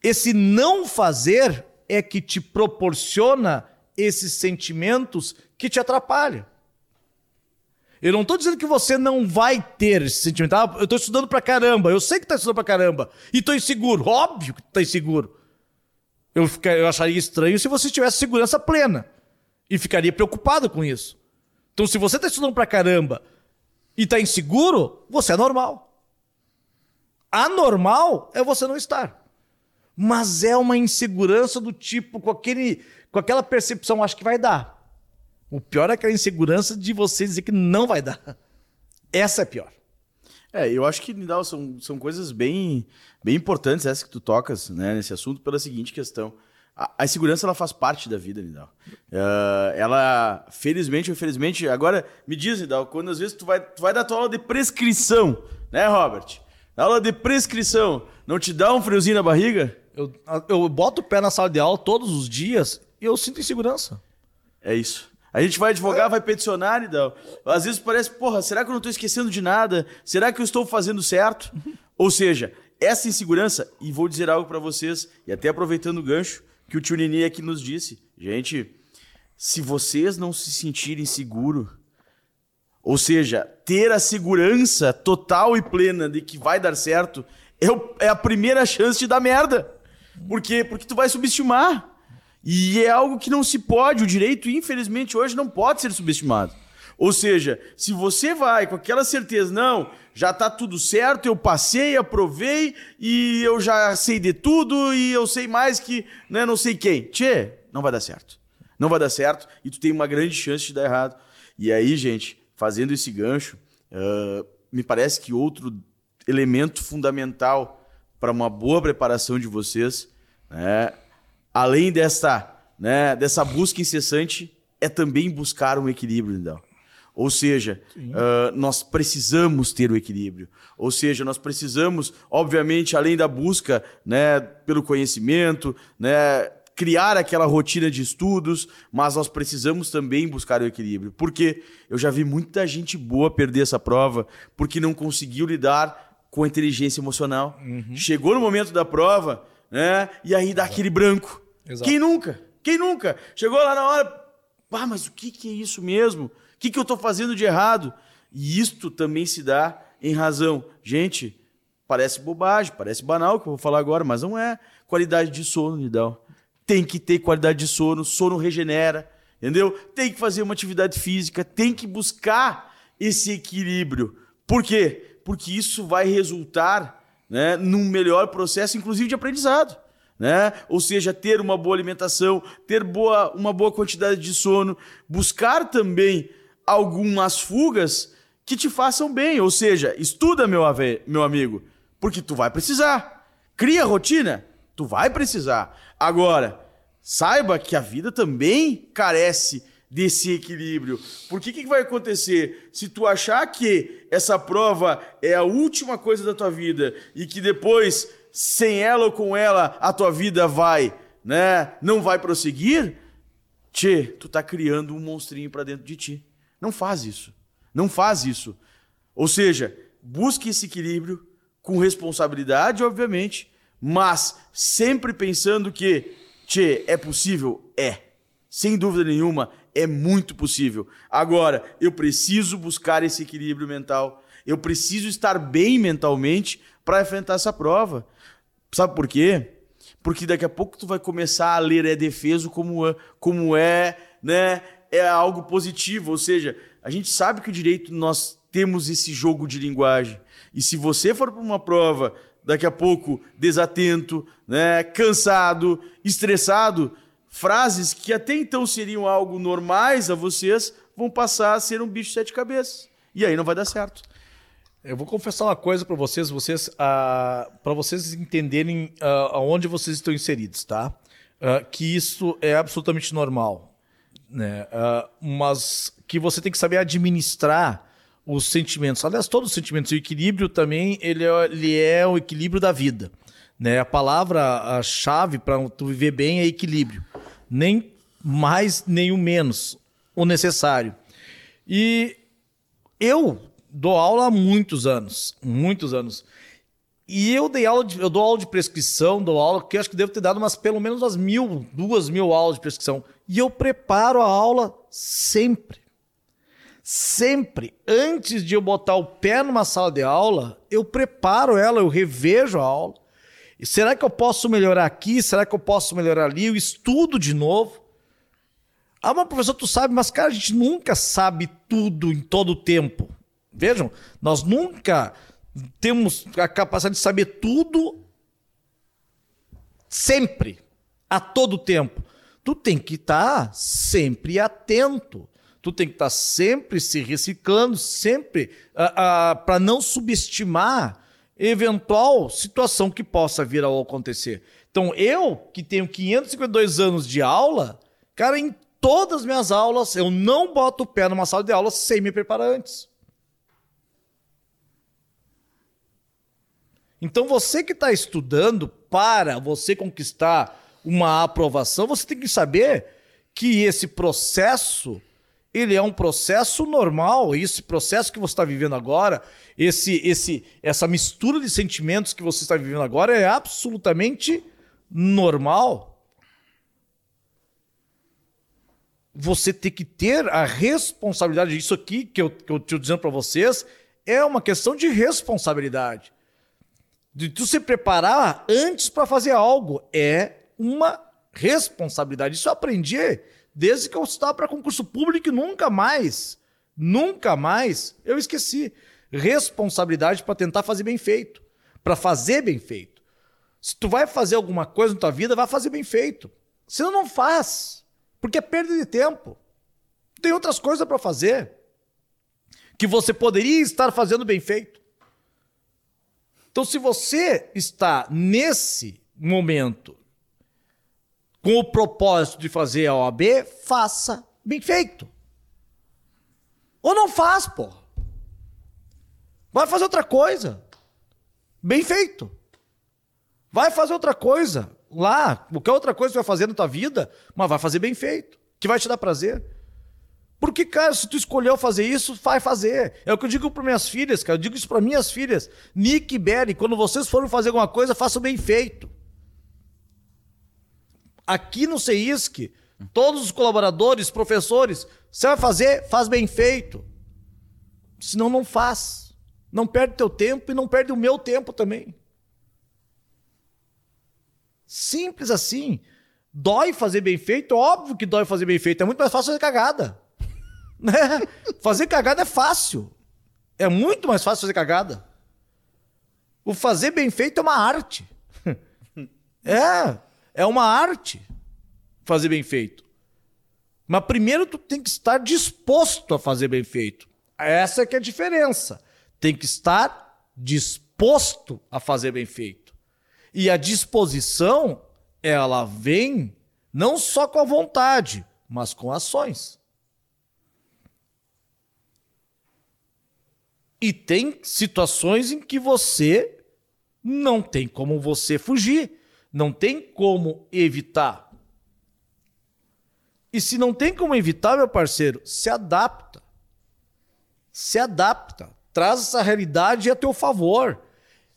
Esse não fazer é que te proporciona esses sentimentos que te atrapalham. Eu não estou dizendo que você não vai ter esse sentimento. Ah, eu estou estudando pra caramba. Eu sei que está estudando pra caramba. E estou inseguro. Óbvio que está inseguro. Eu, ficaria, eu acharia estranho se você tivesse segurança plena. E ficaria preocupado com isso. Então, se você está estudando pra caramba e está inseguro, você é normal. Anormal é você não estar. Mas é uma insegurança do tipo, com, aquele, com aquela percepção, acho que vai dar. O pior é aquela insegurança de você dizer que não vai dar. Essa é pior. É, eu acho que, Nidal, são, são coisas bem, bem importantes essas que tu tocas né, nesse assunto pela seguinte questão. A, a insegurança, ela faz parte da vida, Nidal. Uh, ela, felizmente ou infelizmente... Agora, me diz, Nidal, quando às vezes tu vai, tu vai dar tua aula de prescrição, né, Robert? Na aula de prescrição, não te dá um friozinho na barriga? Eu, eu boto o pé na sala de aula todos os dias e eu sinto insegurança. É isso. A gente vai advogar, vai peticionar, então. Às vezes parece, porra, será que eu não estou esquecendo de nada? Será que eu estou fazendo certo? Ou seja, essa insegurança, e vou dizer algo para vocês, e até aproveitando o gancho que o tio Nini aqui nos disse. Gente, se vocês não se sentirem seguros, ou seja, ter a segurança total e plena de que vai dar certo, é, o, é a primeira chance de dar merda. Por quê? Porque tu vai subestimar. E é algo que não se pode, o direito, infelizmente, hoje não pode ser subestimado. Ou seja, se você vai com aquela certeza, não, já está tudo certo, eu passei, aprovei e eu já sei de tudo e eu sei mais que né, não sei quem. Tchê, não vai dar certo. Não vai dar certo e tu tem uma grande chance de dar errado. E aí, gente, fazendo esse gancho, uh, me parece que outro elemento fundamental para uma boa preparação de vocês né, além dessa, né, dessa busca incessante, é também buscar um equilíbrio, então. Ou seja, uh, nós precisamos ter o equilíbrio. Ou seja, nós precisamos, obviamente, além da busca né, pelo conhecimento, né, criar aquela rotina de estudos, mas nós precisamos também buscar o equilíbrio. Porque eu já vi muita gente boa perder essa prova porque não conseguiu lidar com a inteligência emocional. Uhum. Chegou no momento da prova, né, e aí dá aquele branco. Exato. Quem nunca? Quem nunca? Chegou lá na hora, ah, mas o que, que é isso mesmo? O que, que eu estou fazendo de errado? E isto também se dá em razão. Gente, Parece bobagem, parece banal o que eu vou falar agora, mas não é. Qualidade de sono, Nidal. Tem que ter qualidade de sono, sono regenera, entendeu? Tem que fazer uma atividade física, tem que buscar esse equilíbrio. Por quê? Porque isso vai resultar né, num melhor processo, inclusive de aprendizado. Né? Ou seja, ter uma boa alimentação, ter boa, uma boa quantidade de sono, buscar também algumas fugas que te façam bem. Ou seja, estuda, meu, ave, meu amigo, porque tu vai precisar. Cria rotina, tu vai precisar. Agora, saiba que a vida também carece desse equilíbrio. Porque o que, que vai acontecer? Se tu achar que essa prova é a última coisa da tua vida e que depois, sem ela ou com ela, a tua vida vai, né, não vai prosseguir, tchê, tu tá criando um monstrinho para dentro de ti. Não faz isso. Não faz isso. Ou seja, busque esse equilíbrio com responsabilidade, obviamente, mas sempre pensando que, tchê, é possível? É. Sem dúvida nenhuma, é muito possível. Agora, eu preciso buscar esse equilíbrio mental. Eu preciso estar bem mentalmente para enfrentar essa prova. Sabe por quê? Porque daqui a pouco tu vai começar a ler é defeso como é, como é, né? É algo positivo, ou seja, a gente sabe que o direito nós temos esse jogo de linguagem. E se você for para uma prova daqui a pouco desatento, né, cansado, estressado, frases que até então seriam algo normais a vocês vão passar a ser um bicho de sete cabeças. E aí não vai dar certo. Eu vou confessar uma coisa para vocês, vocês uh, para vocês entenderem uh, aonde vocês estão inseridos, tá? Uh, que isso é absolutamente normal, né? Uh, mas que você tem que saber administrar os sentimentos. Aliás, todos os sentimentos. O equilíbrio também ele é, ele é o equilíbrio da vida. Né? A palavra a chave para tu viver bem é equilíbrio. Nem mais, nem o menos. O necessário. E eu dou aula há muitos anos. Muitos anos. E eu dei aula de, eu dou aula de prescrição, dou aula, que acho que devo ter dado umas pelo menos umas mil, duas mil aulas de prescrição. E eu preparo a aula sempre. Sempre, antes de eu botar o pé numa sala de aula, eu preparo ela, eu revejo a aula. E será que eu posso melhorar aqui? Será que eu posso melhorar ali? Eu estudo de novo. Ah, mas professor, tu sabe, mas cara, a gente nunca sabe tudo em todo o tempo. Vejam, nós nunca temos a capacidade de saber tudo sempre, a todo tempo. Tu tem que estar sempre atento. Tu tem que estar sempre se reciclando, sempre uh, uh, para não subestimar eventual situação que possa vir a acontecer. Então, eu, que tenho 552 anos de aula, cara, em todas as minhas aulas, eu não boto o pé numa sala de aula sem me preparar antes. Então, você que está estudando, para você conquistar uma aprovação, você tem que saber que esse processo ele é um processo normal. Esse processo que você está vivendo agora, esse, esse, essa mistura de sentimentos que você está vivendo agora é absolutamente normal. Você tem que ter a responsabilidade. Isso aqui que eu estou dizendo para vocês é uma questão de responsabilidade. De tu se preparar antes para fazer algo. É uma responsabilidade. Isso eu aprendi desde que eu estava para concurso público e nunca mais, nunca mais eu esqueci. Responsabilidade para tentar fazer bem feito, para fazer bem feito. Se tu vai fazer alguma coisa na tua vida, vai fazer bem feito. Senão não faz, porque é perda de tempo. Tem outras coisas para fazer que você poderia estar fazendo bem feito. Então, se você está nesse momento com o propósito de fazer a OAB, faça bem feito. Ou não faz, pô. Vai fazer outra coisa. Bem feito. Vai fazer outra coisa lá, qualquer outra coisa que vai fazer na tua vida, mas vai fazer bem feito, que vai te dar prazer. Porque, cara, se tu escolheu fazer isso, vai fazer. É o que eu digo para minhas filhas, cara. Eu digo isso para minhas filhas. Nick e Berry, quando vocês forem fazer alguma coisa, façam bem feito. Aqui no CEISC, todos os colaboradores, professores, você vai fazer, faz bem feito. Senão não faz. Não perde teu tempo e não perde o meu tempo também. Simples assim. Dói fazer bem feito? Óbvio que dói fazer bem feito. É muito mais fácil fazer cagada. Né? Fazer cagada é fácil. É muito mais fácil fazer cagada. O fazer bem feito é uma arte. É, é uma arte fazer bem feito. Mas primeiro tu tem que estar disposto a fazer bem feito. Essa é que é a diferença. Tem que estar disposto a fazer bem feito. E a disposição, ela vem não só com a vontade, mas com ações. E tem situações em que você não tem como você fugir, não tem como evitar. E se não tem como evitar, meu parceiro, se adapta. Se adapta. Traz essa realidade a teu favor.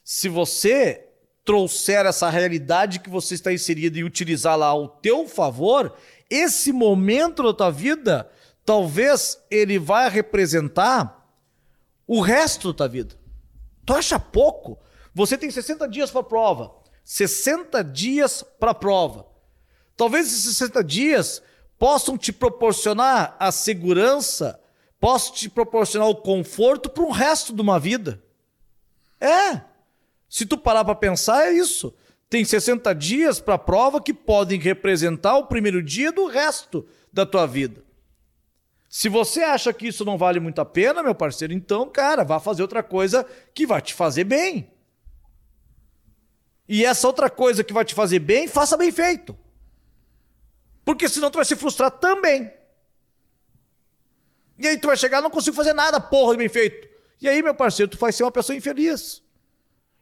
Se você trouxer essa realidade que você está inserido e utilizá-la ao teu favor, esse momento da tua vida, talvez ele vai representar o resto da tua vida. Tu acha pouco? Você tem 60 dias para a prova. 60 dias para a prova. Talvez esses 60 dias possam te proporcionar a segurança, possam te proporcionar o conforto para o resto de uma vida. É. Se tu parar para pensar, é isso. Tem 60 dias para a prova que podem representar o primeiro dia do resto da tua vida. Se você acha que isso não vale muito a pena, meu parceiro, então, cara, vá fazer outra coisa que vai te fazer bem. E essa outra coisa que vai te fazer bem, faça bem feito. Porque senão tu vai se frustrar também. E aí tu vai chegar, não consigo fazer nada, porra, bem feito. E aí, meu parceiro, tu vai ser uma pessoa infeliz.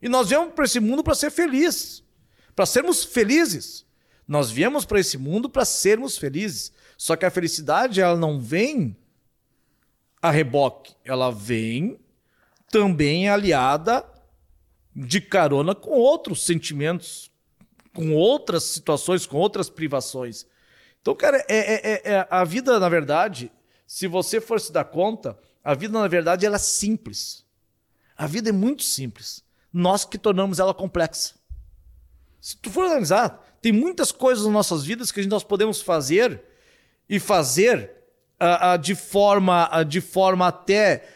E nós viemos para esse mundo para ser feliz, para sermos felizes. Nós viemos para esse mundo para sermos felizes. Só que a felicidade, ela não vem a reboque, ela vem também aliada de carona com outros sentimentos, com outras situações, com outras privações. Então, cara, é, é, é, é, a vida, na verdade, se você for se dar conta, a vida, na verdade, ela é simples. A vida é muito simples. Nós que tornamos ela complexa. Se tu for analisar, tem muitas coisas nas nossas vidas que nós podemos fazer e fazer uh, uh, de, forma, uh, de forma até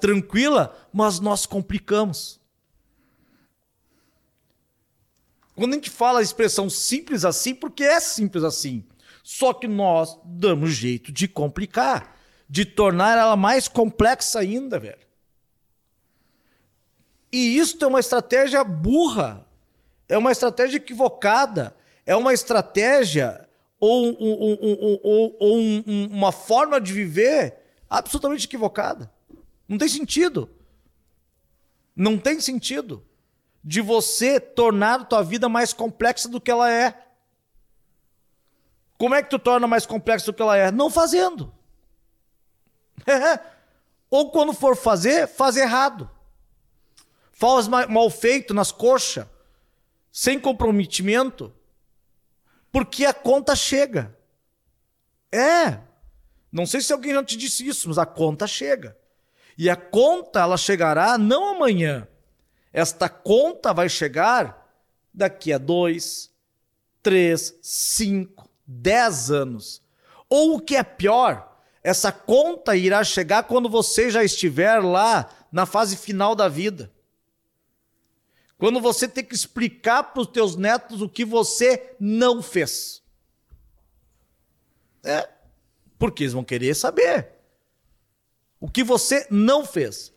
tranquila, mas nós complicamos. Quando a gente fala a expressão simples assim, porque é simples assim. Só que nós damos jeito de complicar, de tornar ela mais complexa ainda, velho. E isso é uma estratégia burra, é uma estratégia equivocada, é uma estratégia ou, um, um, ou uma forma de viver absolutamente equivocada. Não tem sentido. Não tem sentido de você tornar a tua vida mais complexa do que ela é. Como é que tu torna mais complexa do que ela é? Não fazendo. Ou quando for fazer, faz errado. Faz mal feito nas coxas, sem comprometimento, porque a conta chega. É. Não sei se alguém já te disse isso, mas a conta chega. E a conta ela chegará não amanhã. Esta conta vai chegar daqui a dois, três, cinco, dez anos. Ou o que é pior, essa conta irá chegar quando você já estiver lá na fase final da vida. Quando você tem que explicar para os teus netos o que você não fez. É, porque eles vão querer saber o que você não fez.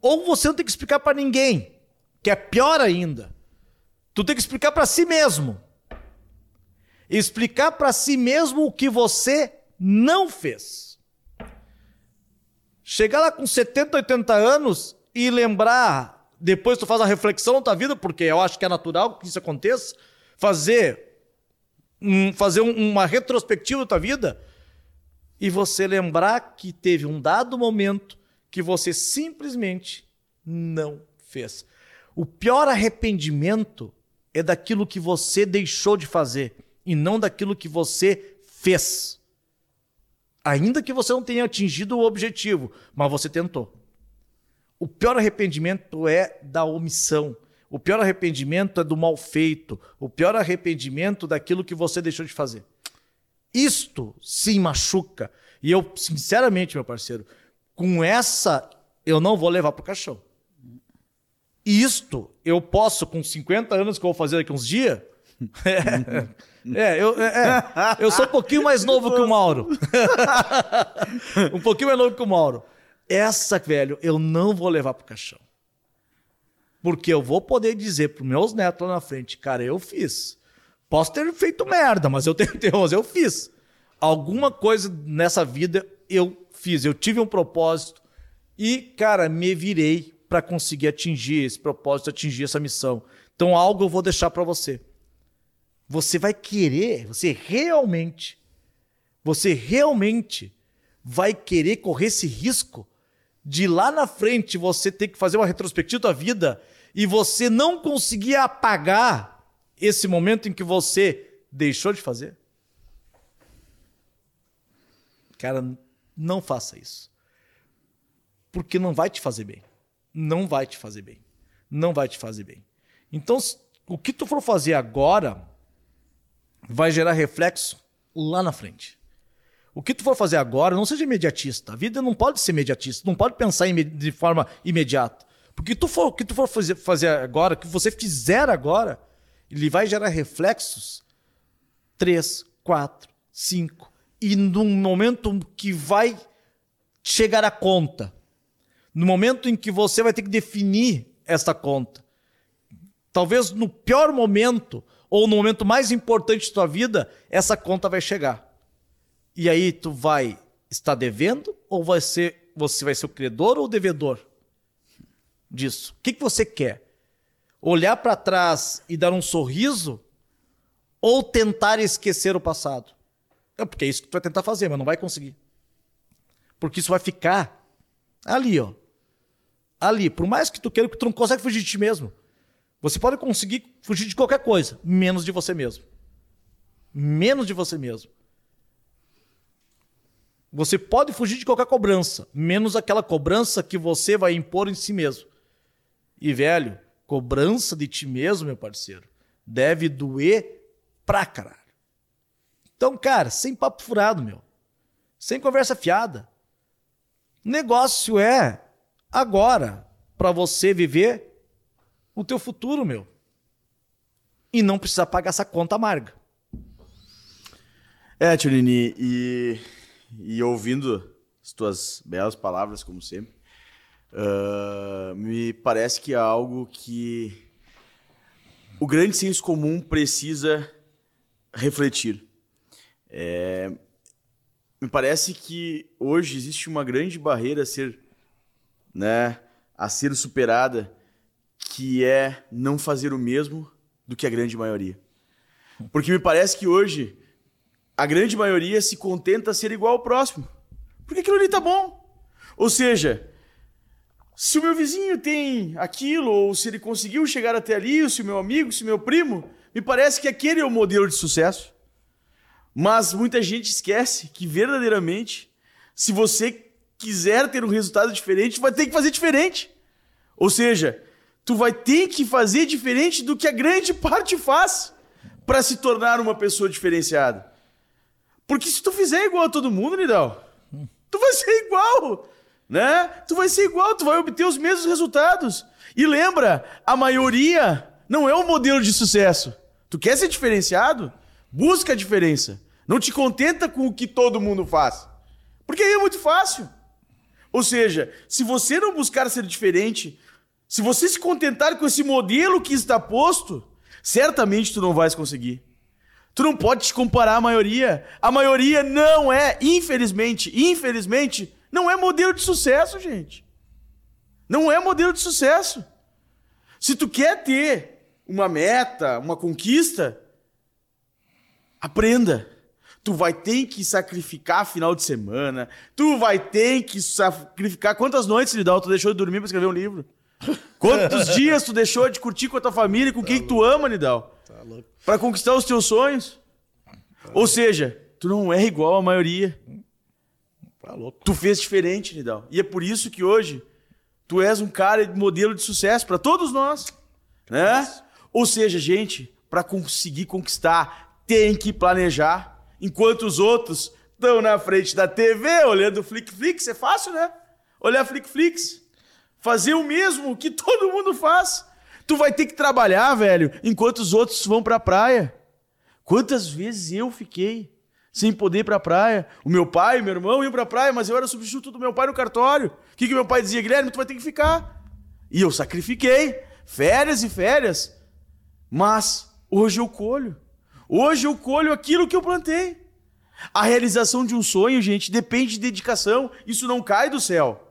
Ou você não tem que explicar para ninguém, que é pior ainda. Tu tem que explicar para si mesmo. Explicar para si mesmo o que você não fez. Chegar lá com 70, 80 anos e lembrar depois tu faz a reflexão na tua vida, porque eu acho que é natural que isso aconteça, fazer, um, fazer um, uma retrospectiva da tua vida e você lembrar que teve um dado momento que você simplesmente não fez. O pior arrependimento é daquilo que você deixou de fazer e não daquilo que você fez. Ainda que você não tenha atingido o objetivo, mas você tentou. O pior arrependimento é da omissão. O pior arrependimento é do mal feito. O pior arrependimento daquilo que você deixou de fazer. Isto sim machuca. E eu, sinceramente, meu parceiro, com essa eu não vou levar pro caixão. Isto eu posso, com 50 anos que eu vou fazer daqui uns dias. É, é, eu, é, é, eu sou um pouquinho mais novo que o Mauro. um pouquinho mais novo que o Mauro. Essa, velho, eu não vou levar pro caixão. Porque eu vou poder dizer pros meus netos lá na frente, cara, eu fiz. Posso ter feito merda, mas eu tentei, mas eu fiz. Alguma coisa nessa vida eu fiz. Eu tive um propósito e, cara, me virei para conseguir atingir esse propósito, atingir essa missão. Então, algo eu vou deixar para você você vai querer, você realmente, você realmente vai querer correr esse risco de lá na frente você ter que fazer uma retrospectiva da vida e você não conseguir apagar esse momento em que você deixou de fazer? Cara, não faça isso. Porque não vai te fazer bem. Não vai te fazer bem. Não vai te fazer bem. Então, o que tu for fazer agora, vai gerar reflexo lá na frente. O que tu for fazer agora, não seja imediatista. A vida não pode ser imediatista, não pode pensar de forma imediata. Porque tu for, o que tu for fazer, agora, o que você fizer agora, ele vai gerar reflexos três, quatro, cinco. E num momento que vai chegar a conta, no momento em que você vai ter que definir essa conta, talvez no pior momento, ou no momento mais importante de tua vida, essa conta vai chegar. E aí tu vai estar devendo ou vai ser você vai ser o credor ou o devedor disso? O que, que você quer? Olhar para trás e dar um sorriso ou tentar esquecer o passado? É porque é isso que tu vai tentar fazer, mas não vai conseguir. Porque isso vai ficar ali, ó. Ali, por mais que tu queira, que tu não consegue fugir de ti mesmo. Você pode conseguir fugir de qualquer coisa, menos de você mesmo. Menos de você mesmo. Você pode fugir de qualquer cobrança, menos aquela cobrança que você vai impor em si mesmo. E, velho, cobrança de ti mesmo, meu parceiro, deve doer pra caralho. Então, cara, sem papo furado, meu. Sem conversa fiada. Negócio é agora para você viver o teu futuro, meu. E não precisar pagar essa conta amarga. É, Tchulini, e, e ouvindo as tuas belas palavras, como sempre, uh, me parece que é algo que o grande senso comum precisa refletir. É, me parece que hoje existe uma grande barreira a ser, né, a ser superada que é não fazer o mesmo do que a grande maioria. Porque me parece que hoje a grande maioria se contenta a ser igual ao próximo. Porque aquilo ali tá bom. Ou seja, se o meu vizinho tem aquilo, ou se ele conseguiu chegar até ali, ou se o meu amigo, se o meu primo, me parece que aquele é o modelo de sucesso. Mas muita gente esquece que verdadeiramente, se você quiser ter um resultado diferente, vai ter que fazer diferente. Ou seja, tu vai ter que fazer diferente do que a grande parte faz para se tornar uma pessoa diferenciada. Porque se tu fizer igual a todo mundo, Nidal, tu vai ser igual, né? Tu vai ser igual, tu vai obter os mesmos resultados. E lembra, a maioria não é o um modelo de sucesso. Tu quer ser diferenciado? Busca a diferença. Não te contenta com o que todo mundo faz. Porque aí é muito fácil. Ou seja, se você não buscar ser diferente, se você se contentar com esse modelo que está posto, certamente tu não vais conseguir. Tu não pode te comparar à maioria. A maioria não é, infelizmente, infelizmente, não é modelo de sucesso, gente. Não é modelo de sucesso. Se tu quer ter uma meta, uma conquista, aprenda. Tu vai ter que sacrificar final de semana. Tu vai ter que sacrificar quantas noites, Lidal, tu deixou de dormir para escrever um livro? Quantos dias tu deixou de curtir com a tua família, com quem tu ama, Nidal? Pra conquistar os teus sonhos? Ou seja, tu não é igual à maioria. Tá louco. Tu fez diferente, Nidal. E é por isso que hoje Tu és um cara de modelo de sucesso para todos nós, né? Ou seja, gente, para conseguir conquistar, tem que planejar. Enquanto os outros estão na frente da TV olhando Flickflix, é fácil, né? Olhar Flickflix, fazer o mesmo que todo mundo faz. Tu vai ter que trabalhar, velho, enquanto os outros vão pra praia. Quantas vezes eu fiquei sem poder ir pra praia? O meu pai, meu irmão iam pra praia, mas eu era substituto do meu pai no cartório. O que, que meu pai dizia? Guilherme, tu vai ter que ficar. E eu sacrifiquei. Férias e férias. Mas hoje eu colho. Hoje eu colho aquilo que eu plantei. A realização de um sonho, gente, depende de dedicação. Isso não cai do céu.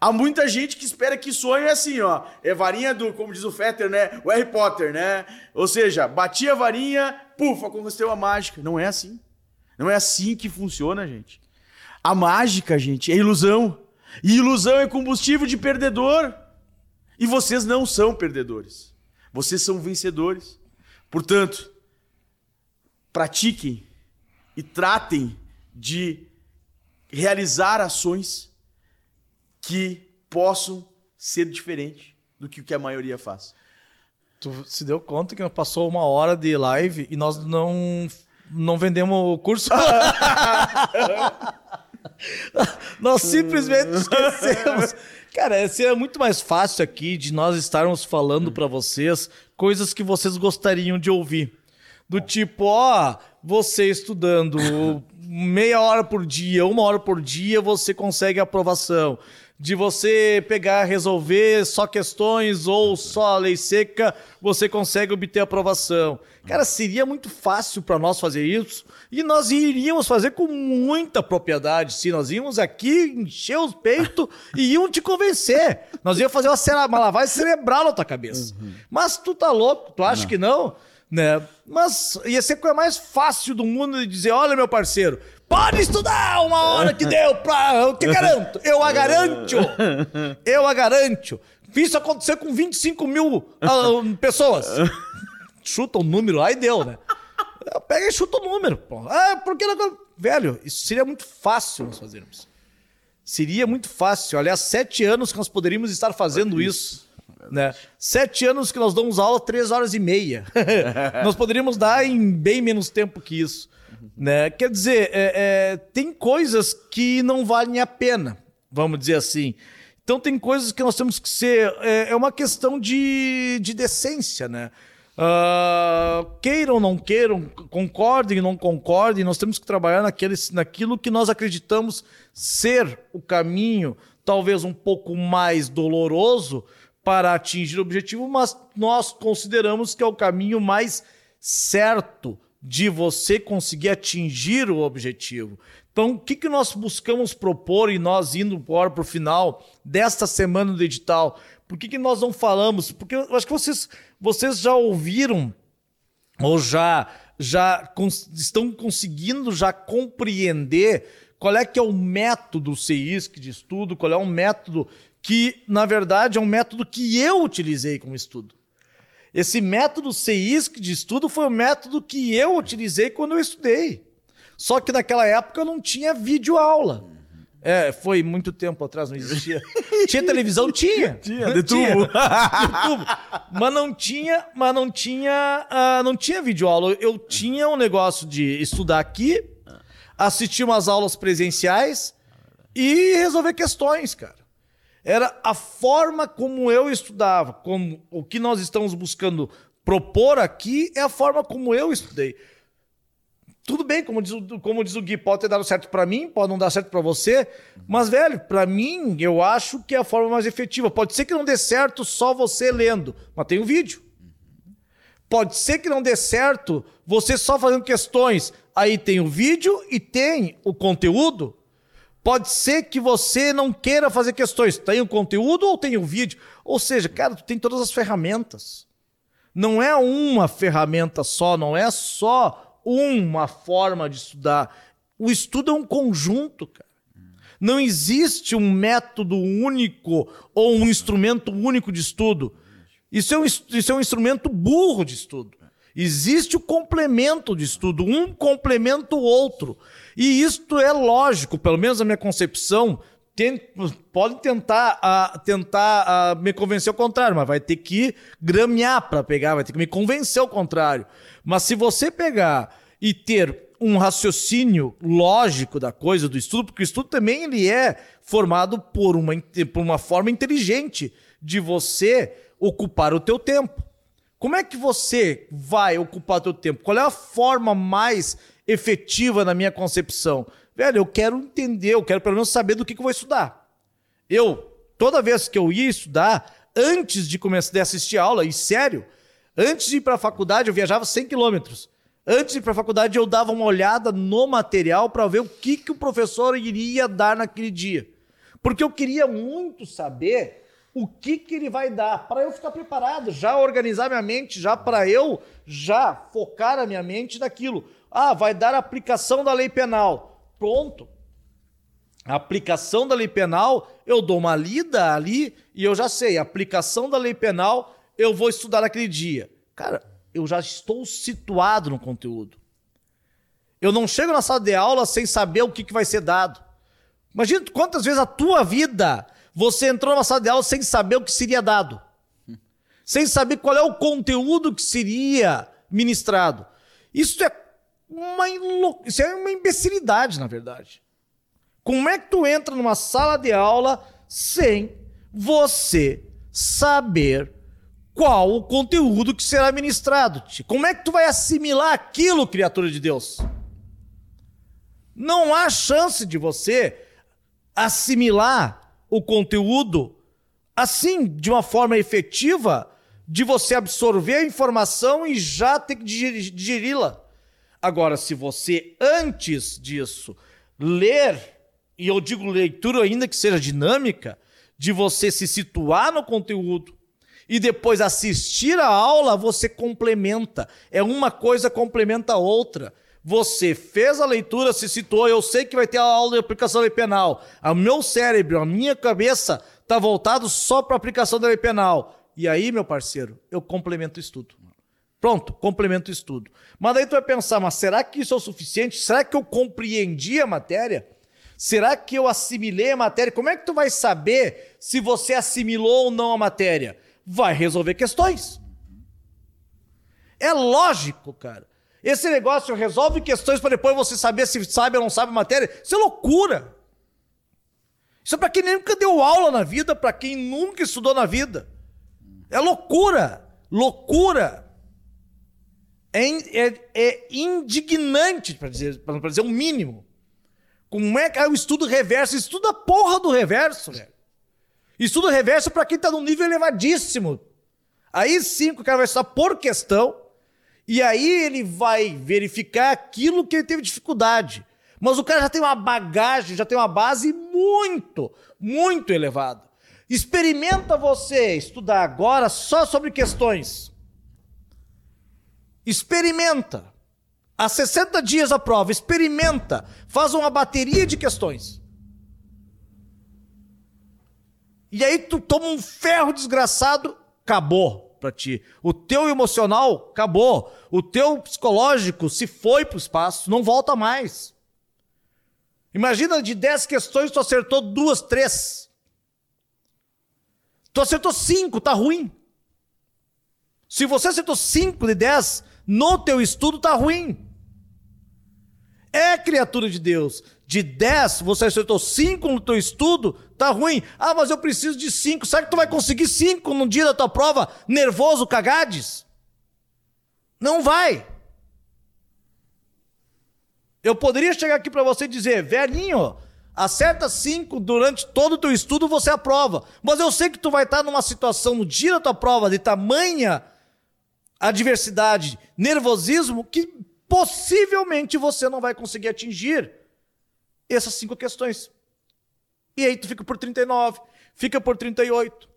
Há muita gente que espera que sonho é assim, ó. É varinha do, como diz o Fetter, né? O Harry Potter, né? Ou seja, batia a varinha, puf, aconteceu a mágica. Não é assim. Não é assim que funciona, gente. A mágica, gente, é ilusão. E ilusão é combustível de perdedor. E vocês não são perdedores. Vocês são vencedores. Portanto, pratiquem e tratem de realizar ações que possam ser diferentes do que o que a maioria faz. Tu se deu conta que passou uma hora de live e nós não, não vendemos o curso? nós simplesmente esquecemos. Cara, seria muito mais fácil aqui de nós estarmos falando para vocês coisas que vocês gostariam de ouvir. Do tipo, ó, você estudando meia hora por dia, uma hora por dia, você consegue aprovação de você pegar, resolver só questões ou só a lei seca, você consegue obter aprovação. Cara, seria muito fácil para nós fazer isso e nós iríamos fazer com muita propriedade. Se nós íamos aqui encher os peitos e iam te convencer. Nós íamos fazer uma, uma lavagem cerebral na tua cabeça. Uhum. Mas tu tá louco, tu acha não. que não? Né? Mas ia ser a coisa mais fácil do mundo de dizer: olha, meu parceiro, Pode estudar uma hora que deu pra. Eu te garanto. Eu a garanto. Eu a garanto. Isso acontecer com 25 mil uh, pessoas. Chuta o um número lá e deu, né? Pega e chuta o um número. Pô. Ah, porque não... Velho, isso seria muito fácil nós fazermos. Seria muito fácil. Aliás, sete anos que nós poderíamos estar fazendo isso. Né? Sete anos que nós damos aula, três horas e meia. nós poderíamos dar em bem menos tempo que isso. Né? Quer dizer, é, é, tem coisas que não valem a pena, vamos dizer assim. Então tem coisas que nós temos que ser. É, é uma questão de, de decência, né? Uh, queiram ou não queiram, concordem ou não concordem, nós temos que trabalhar naquele, naquilo que nós acreditamos ser o caminho, talvez um pouco mais doloroso para atingir o objetivo, mas nós consideramos que é o caminho mais certo de você conseguir atingir o objetivo. Então, o que, que nós buscamos propor e nós indo agora para o final desta semana do edital? Por que, que nós não falamos? Porque eu acho que vocês, vocês já ouviram ou já, já cons estão conseguindo já compreender qual é que é o método CISC de estudo, qual é o método que, na verdade, é um método que eu utilizei como estudo. Esse método CISC de estudo foi o método que eu utilizei quando eu estudei. Só que naquela época eu não tinha vídeo aula. É, foi muito tempo atrás, não existia. tinha televisão? Tinha. Tinha, de tubo. Mas não tinha, mas não tinha, uh, não tinha videoaula. Eu tinha um negócio de estudar aqui, assistir umas aulas presenciais e resolver questões, cara era a forma como eu estudava, como o que nós estamos buscando propor aqui é a forma como eu estudei. Tudo bem, como diz, como diz o Gui, pode ter dado certo para mim, pode não dar certo para você, mas, velho, para mim, eu acho que é a forma mais efetiva. Pode ser que não dê certo só você lendo, mas tem um vídeo. Pode ser que não dê certo você só fazendo questões. Aí tem o vídeo e tem o conteúdo. Pode ser que você não queira fazer questões. Tem o conteúdo ou tem o vídeo? Ou seja, cara, tu tem todas as ferramentas. Não é uma ferramenta só, não é só uma forma de estudar. O estudo é um conjunto, cara. Não existe um método único ou um instrumento único de estudo. Isso é um, isso é um instrumento burro de estudo. Existe o complemento de estudo, um complementa o outro. E isto é lógico, pelo menos na minha concepção, Tem, pode tentar, tentar me convencer ao contrário, mas vai ter que gramear para pegar, vai ter que me convencer ao contrário. Mas se você pegar e ter um raciocínio lógico da coisa, do estudo, porque o estudo também ele é formado por uma, por uma forma inteligente de você ocupar o teu tempo. Como é que você vai ocupar o teu tempo? Qual é a forma mais efetiva na minha concepção? Velho, eu quero entender, eu quero pelo menos saber do que, que eu vou estudar. Eu, toda vez que eu ia estudar, antes de começar a assistir aula, e sério, antes de ir para a faculdade, eu viajava 100 quilômetros. Antes de ir para a faculdade, eu dava uma olhada no material para ver o que, que o professor iria dar naquele dia. Porque eu queria muito saber o que, que ele vai dar para eu ficar preparado, já organizar minha mente, já para eu já focar a minha mente naquilo. Ah, vai dar aplicação da lei penal. Pronto. A aplicação da lei penal, eu dou uma lida ali e eu já sei. A aplicação da lei penal, eu vou estudar naquele dia. Cara, eu já estou situado no conteúdo. Eu não chego na sala de aula sem saber o que, que vai ser dado. Imagina quantas vezes a tua vida você entrou na sala de aula sem saber o que seria dado. Sem saber qual é o conteúdo que seria ministrado. Isso é uma, isso é uma imbecilidade, na verdade. Como é que tu entra numa sala de aula sem você saber qual o conteúdo que será ministrado. Como é que tu vai assimilar aquilo, criatura de Deus? Não há chance de você assimilar o conteúdo assim, de uma forma efetiva, de você absorver a informação e já ter que digeri-la. Agora, se você, antes disso, ler, e eu digo leitura ainda que seja dinâmica, de você se situar no conteúdo, e depois assistir a aula, você complementa. É uma coisa complementa a outra. Você fez a leitura, se situou, eu sei que vai ter a aula de aplicação da lei penal. O meu cérebro, a minha cabeça está voltado só para a aplicação da lei penal. E aí, meu parceiro, eu complemento o estudo. Pronto, complemento o estudo. Mas daí tu vai pensar, mas será que isso é o suficiente? Será que eu compreendi a matéria? Será que eu assimilei a matéria? Como é que tu vai saber se você assimilou ou não a matéria? vai resolver questões. É lógico, cara. Esse negócio resolve questões para depois você saber se sabe ou não sabe matéria. Isso é loucura. Isso é para quem nunca deu aula na vida, para quem nunca estudou na vida. É loucura. Loucura. É, é, é indignante, para dizer, dizer um mínimo. Como é que é o estudo reverso? Estuda a porra do reverso, velho. Estudo reverso para quem está num nível elevadíssimo. Aí sim o cara vai estudar por questão, e aí ele vai verificar aquilo que ele teve dificuldade. Mas o cara já tem uma bagagem, já tem uma base muito, muito elevada. Experimenta você estudar agora só sobre questões. Experimenta. Há 60 dias a prova, experimenta. Faz uma bateria de questões. E aí tu toma um ferro desgraçado, acabou para ti. O teu emocional acabou. O teu psicológico se foi pro espaço, não volta mais. Imagina de 10 questões tu acertou duas, três. Tu acertou cinco, tá ruim. Se você acertou cinco de 10, no teu estudo tá ruim. É criatura de Deus. De 10, você acertou 5 no teu estudo, tá ruim. Ah, mas eu preciso de 5. Será que tu vai conseguir 5 no dia da tua prova, nervoso, cagades? Não vai. Eu poderia chegar aqui para você e dizer, velhinho, acerta 5 durante todo o teu estudo, você aprova. Mas eu sei que tu vai estar numa situação no dia da tua prova de tamanha adversidade, nervosismo, que possivelmente você não vai conseguir atingir essas cinco questões. E aí tu fica por 39, fica por 38.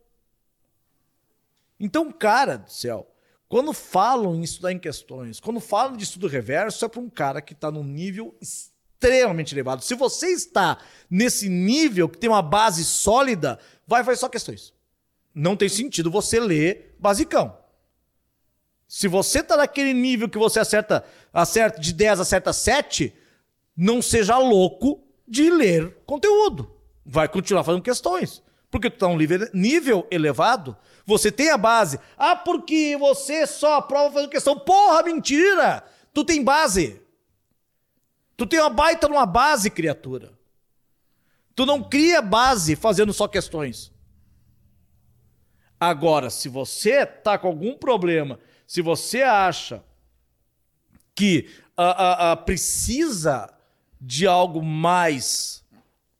Então, cara do céu, quando falam em estudar em questões, quando falam de estudo reverso, é para um cara que está num nível extremamente elevado. Se você está nesse nível, que tem uma base sólida, vai fazer só questões. Não tem sentido você ler basicão. Se você está naquele nível que você acerta, acerta de 10, acerta 7, não seja louco de ler conteúdo. vai continuar fazendo questões. Porque tu tá um nível, nível elevado, você tem a base. Ah, porque você só aprova fazendo questão. Porra, mentira! Tu tem base. Tu tem uma baita numa base, criatura. Tu não cria base fazendo só questões. Agora, se você tá com algum problema, se você acha que uh, uh, uh, precisa de algo mais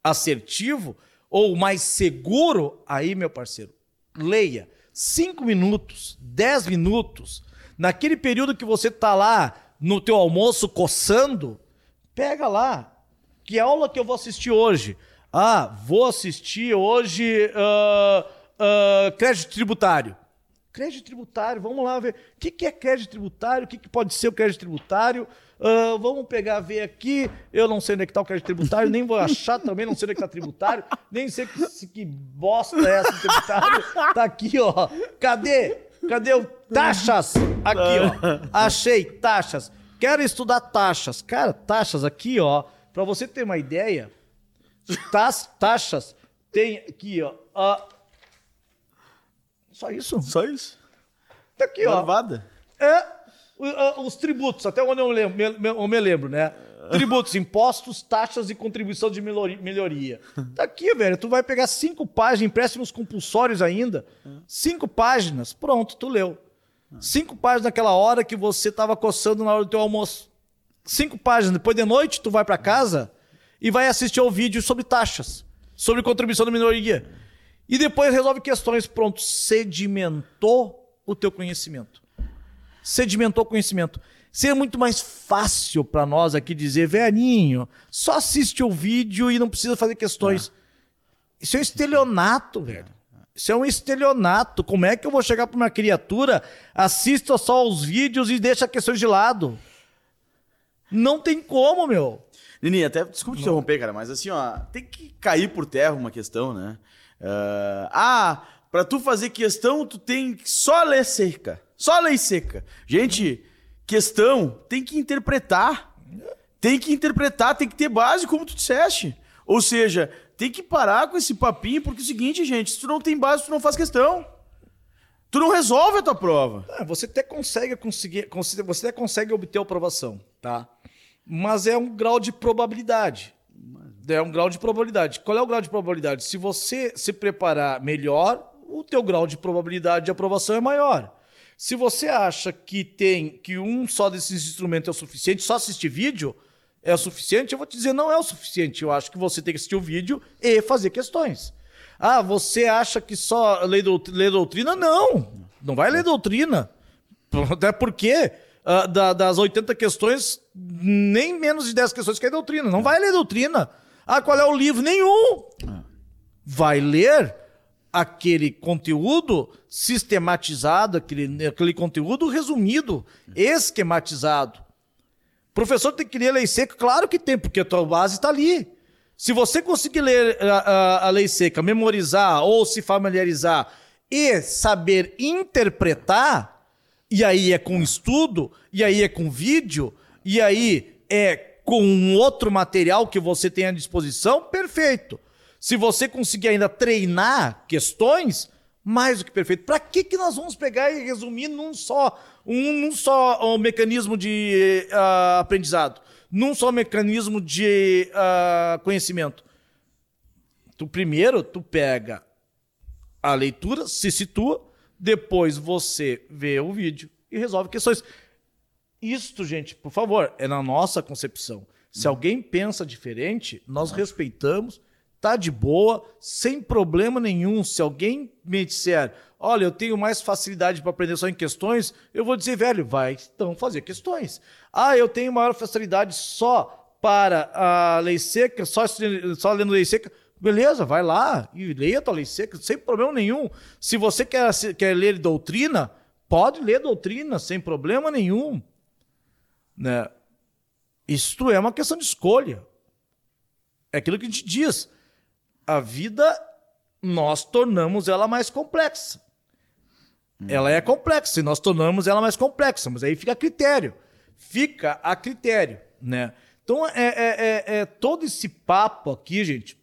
assertivo ou mais seguro, aí, meu parceiro, leia. Cinco minutos, dez minutos, naquele período que você tá lá no teu almoço coçando, pega lá. Que aula que eu vou assistir hoje? Ah, vou assistir hoje uh, uh, crédito tributário. Crédito tributário, vamos lá ver. O que, que é crédito tributário? O que, que pode ser o crédito tributário? Uh, vamos pegar, ver aqui. Eu não sei onde é que está o crédito tributário, nem vou achar também, não sei onde é que está tributário, nem sei que, que bosta é essa tributário. Tá aqui, ó. Cadê? Cadê o taxas? Aqui, ó. Achei taxas. Quero estudar taxas. Cara, taxas aqui, ó. Para você ter uma ideia, taxas tem aqui, ó. Uh, só isso? Só isso? Tá aqui, ó. Lavada? É os tributos, até onde eu, lembro, eu me lembro, né? Tributos, impostos, taxas e contribuição de melhoria. Tá aqui, velho. Tu vai pegar cinco páginas, empréstimos compulsórios ainda. Cinco páginas, pronto, tu leu. Cinco páginas naquela hora que você tava coçando na hora do teu almoço. Cinco páginas. Depois de noite, tu vai para casa e vai assistir ao vídeo sobre taxas, sobre contribuição de melhoria. E depois resolve questões. Pronto, sedimentou o teu conhecimento sedimentou conhecimento. Seria muito mais fácil para nós aqui dizer, velhinho, só assiste o vídeo e não precisa fazer questões. É. Isso é um estelionato, velho. Isso é um estelionato. Como é que eu vou chegar para uma criatura, assista só os vídeos e deixa questões de lado? Não tem como, meu. Nini, até desculpa te interromper, cara, mas assim, ó, tem que cair por terra uma questão, né? Uh, ah, para tu fazer questão, tu tem só ler cerca. Só lei seca. Gente, questão tem que interpretar. Tem que interpretar, tem que ter base, como tu disseste. Ou seja, tem que parar com esse papinho, porque é o seguinte, gente, se tu não tem base, tu não faz questão. Tu não resolve a tua prova. É, você até consegue conseguir, você até consegue obter a aprovação, tá? Mas é um grau de probabilidade. É um grau de probabilidade. Qual é o grau de probabilidade? Se você se preparar melhor, o teu grau de probabilidade de aprovação é maior. Se você acha que tem que um só desses instrumentos é o suficiente, só assistir vídeo é o suficiente, eu vou te dizer, não é o suficiente. Eu acho que você tem que assistir o vídeo e fazer questões. Ah, você acha que só ler, doutrina? Não, não vai ler doutrina. Até porque da, das 80 questões, nem menos de 10 questões que é doutrina. Não vai ler doutrina. Ah, qual é o livro? Nenhum. Ah. Vai ler aquele conteúdo sistematizado, aquele, aquele conteúdo resumido, esquematizado. O professor tem que ler a lei seca? Claro que tem, porque a tua base está ali. Se você conseguir ler a, a, a, lei seca, memorizar ou se familiarizar e saber interpretar, e aí é com estudo, e aí é com vídeo, e aí é com outro material que você tem à disposição, perfeito. Se você conseguir ainda treinar questões, mais do que perfeito. Para que, que nós vamos pegar e resumir num só, um, num só um mecanismo de uh, aprendizado, num só mecanismo de uh, conhecimento? Tu primeiro tu pega a leitura, se situa, depois você vê o vídeo e resolve questões. Isto, gente, por favor, é na nossa concepção. Se uhum. alguém pensa diferente, nós respeitamos tá de boa, sem problema nenhum. Se alguém me disser, olha, eu tenho mais facilidade para aprender só em questões, eu vou dizer, velho, vai então fazer questões. Ah, eu tenho maior facilidade só para a lei seca, só, só lendo lei seca. Beleza, vai lá e leia a tua lei seca, sem problema nenhum. Se você quer, quer ler doutrina, pode ler doutrina, sem problema nenhum. Né? Isto é uma questão de escolha. É aquilo que a gente diz a vida nós tornamos ela mais complexa. Hum. Ela é complexa e nós tornamos ela mais complexa, mas aí fica a critério. Fica a critério, né? Então, é, é, é, é todo esse papo aqui, gente,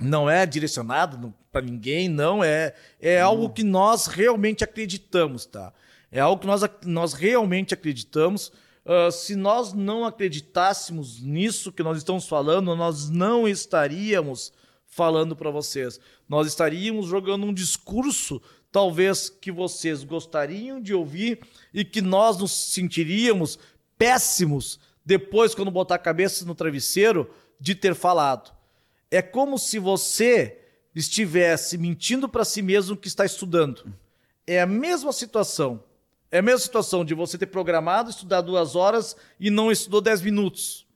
não é direcionado para ninguém, não é é hum. algo que nós realmente acreditamos, tá? É algo que nós, nós realmente acreditamos. Uh, se nós não acreditássemos nisso que nós estamos falando, nós não estaríamos falando para vocês. Nós estaríamos jogando um discurso, talvez que vocês gostariam de ouvir e que nós nos sentiríamos péssimos depois, quando botar a cabeça no travesseiro, de ter falado. É como se você estivesse mentindo para si mesmo que está estudando. É a mesma situação. É a mesma situação de você ter programado estudar duas horas e não estudou dez minutos.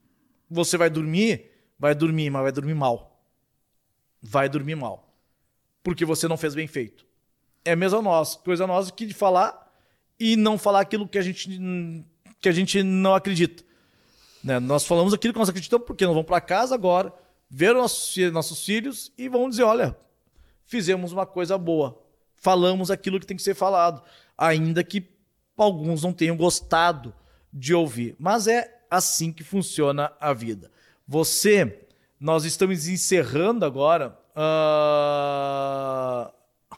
Você vai dormir, vai dormir, mas vai dormir mal. Vai dormir mal. Porque você não fez bem feito. É a mesma nossa, coisa nossa que de falar e não falar aquilo que a gente, que a gente não acredita. Né? Nós falamos aquilo que nós acreditamos porque nós vamos para casa agora, ver nossos, nossos filhos e vamos dizer: olha, fizemos uma coisa boa. Falamos aquilo que tem que ser falado. Ainda que alguns não tenham gostado de ouvir. Mas é assim que funciona a vida. Você, nós estamos encerrando agora. Uh...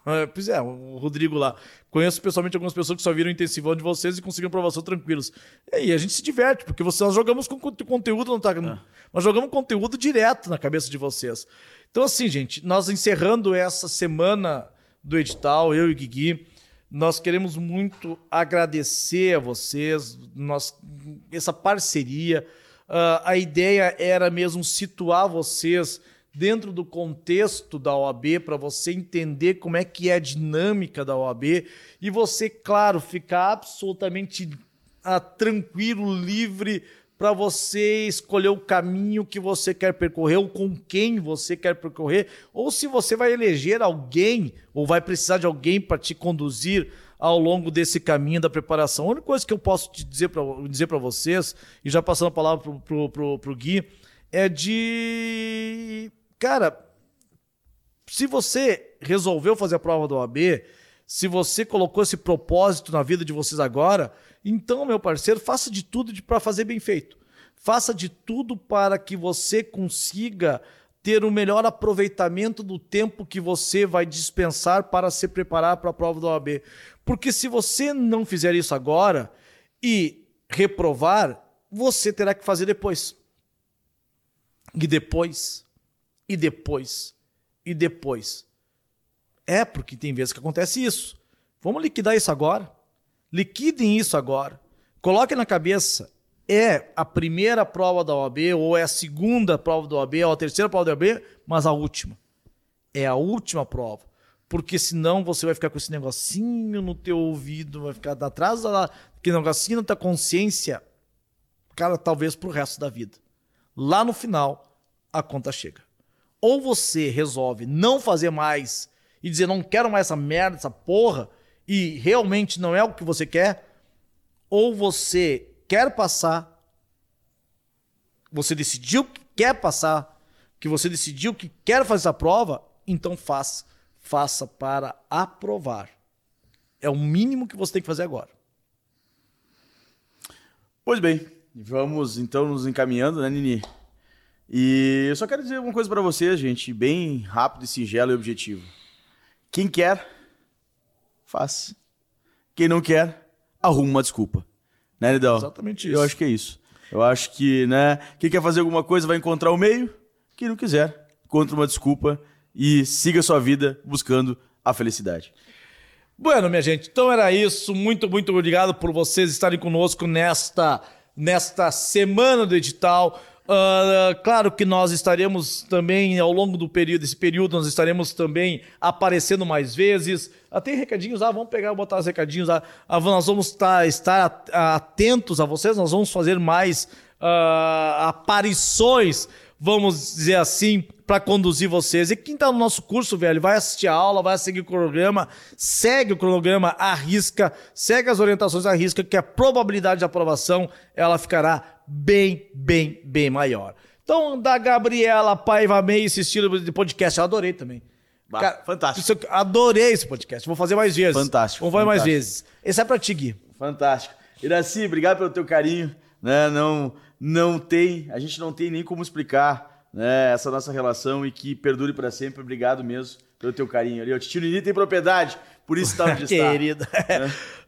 Pois é, o Rodrigo lá. Conheço pessoalmente algumas pessoas que só viram o intensivão de vocês e conseguiram aprovação tranquilos. E aí a gente se diverte, porque vocês, nós jogamos com conteúdo, não tá, é. nós jogamos conteúdo direto na cabeça de vocês. Então, assim, gente, nós encerrando essa semana do edital, eu e o Guigui, nós queremos muito agradecer a vocês, nós, essa parceria. Uh, a ideia era mesmo situar vocês dentro do contexto da OAB para você entender como é que é a dinâmica da OAB e você, claro, ficar absolutamente ah, tranquilo, livre para você escolher o caminho que você quer percorrer ou com quem você quer percorrer, ou se você vai eleger alguém ou vai precisar de alguém para te conduzir ao longo desse caminho da preparação. A única coisa que eu posso te dizer para dizer vocês, e já passando a palavra para o Gui, é de Cara, se você resolveu fazer a prova do OAB, se você colocou esse propósito na vida de vocês agora, então, meu parceiro, faça de tudo para fazer bem feito. Faça de tudo para que você consiga ter o melhor aproveitamento do tempo que você vai dispensar para se preparar para a prova do OAB. Porque se você não fizer isso agora e reprovar, você terá que fazer depois. E depois e depois, e depois. É porque tem vezes que acontece isso. Vamos liquidar isso agora. Liquidem isso agora. Coloquem na cabeça. É a primeira prova da OAB, ou é a segunda prova da OAB, ou a terceira prova da OAB, mas a última. É a última prova. Porque senão você vai ficar com esse negocinho no teu ouvido, vai ficar atrás da que negocinho na tua consciência, cara, talvez pro resto da vida. Lá no final, a conta chega ou você resolve não fazer mais e dizer não quero mais essa merda, essa porra, e realmente não é o que você quer, ou você quer passar, você decidiu que quer passar, que você decidiu que quer fazer essa prova, então faça. Faça para aprovar. É o mínimo que você tem que fazer agora. Pois bem, vamos então nos encaminhando, né, Nini? E eu só quero dizer uma coisa para vocês, gente, bem rápido e singelo e objetivo. Quem quer, faz. Quem não quer, arruma uma desculpa. Né, Lidão? Exatamente isso. Eu acho que é isso. Eu acho que, né, quem quer fazer alguma coisa vai encontrar o meio, quem não quiser, encontra uma desculpa e siga sua vida buscando a felicidade. Bueno, minha gente, então era isso. Muito, muito obrigado por vocês estarem conosco nesta, nesta semana do edital. Uh, claro que nós estaremos também, ao longo do período, desse período, nós estaremos também aparecendo mais vezes. Ah, tem recadinhos, ah, vamos pegar, botar os recadinhos. Ah, ah, nós vamos estar, estar atentos a vocês, nós vamos fazer mais uh, aparições, vamos dizer assim, para conduzir vocês. E quem está no nosso curso, velho, vai assistir a aula, vai seguir o cronograma, segue o cronograma à risca, segue as orientações à risca, que a probabilidade de aprovação ela ficará bem, bem, bem maior. Então, da Gabriela Paiva May, esse estilo de podcast, eu adorei também. Bah, Cara, fantástico. Adorei esse podcast. Vou fazer mais vezes. Fantástico. Vou fazer mais vezes. Esse é pra ti, Gui. Fantástico. Iraci, obrigado pelo teu carinho. Né? Não, não tem, a gente não tem nem como explicar né, essa nossa relação e que perdure para sempre. Obrigado mesmo pelo teu carinho ali. O Tio Nini tem propriedade, por isso está onde está. Querida.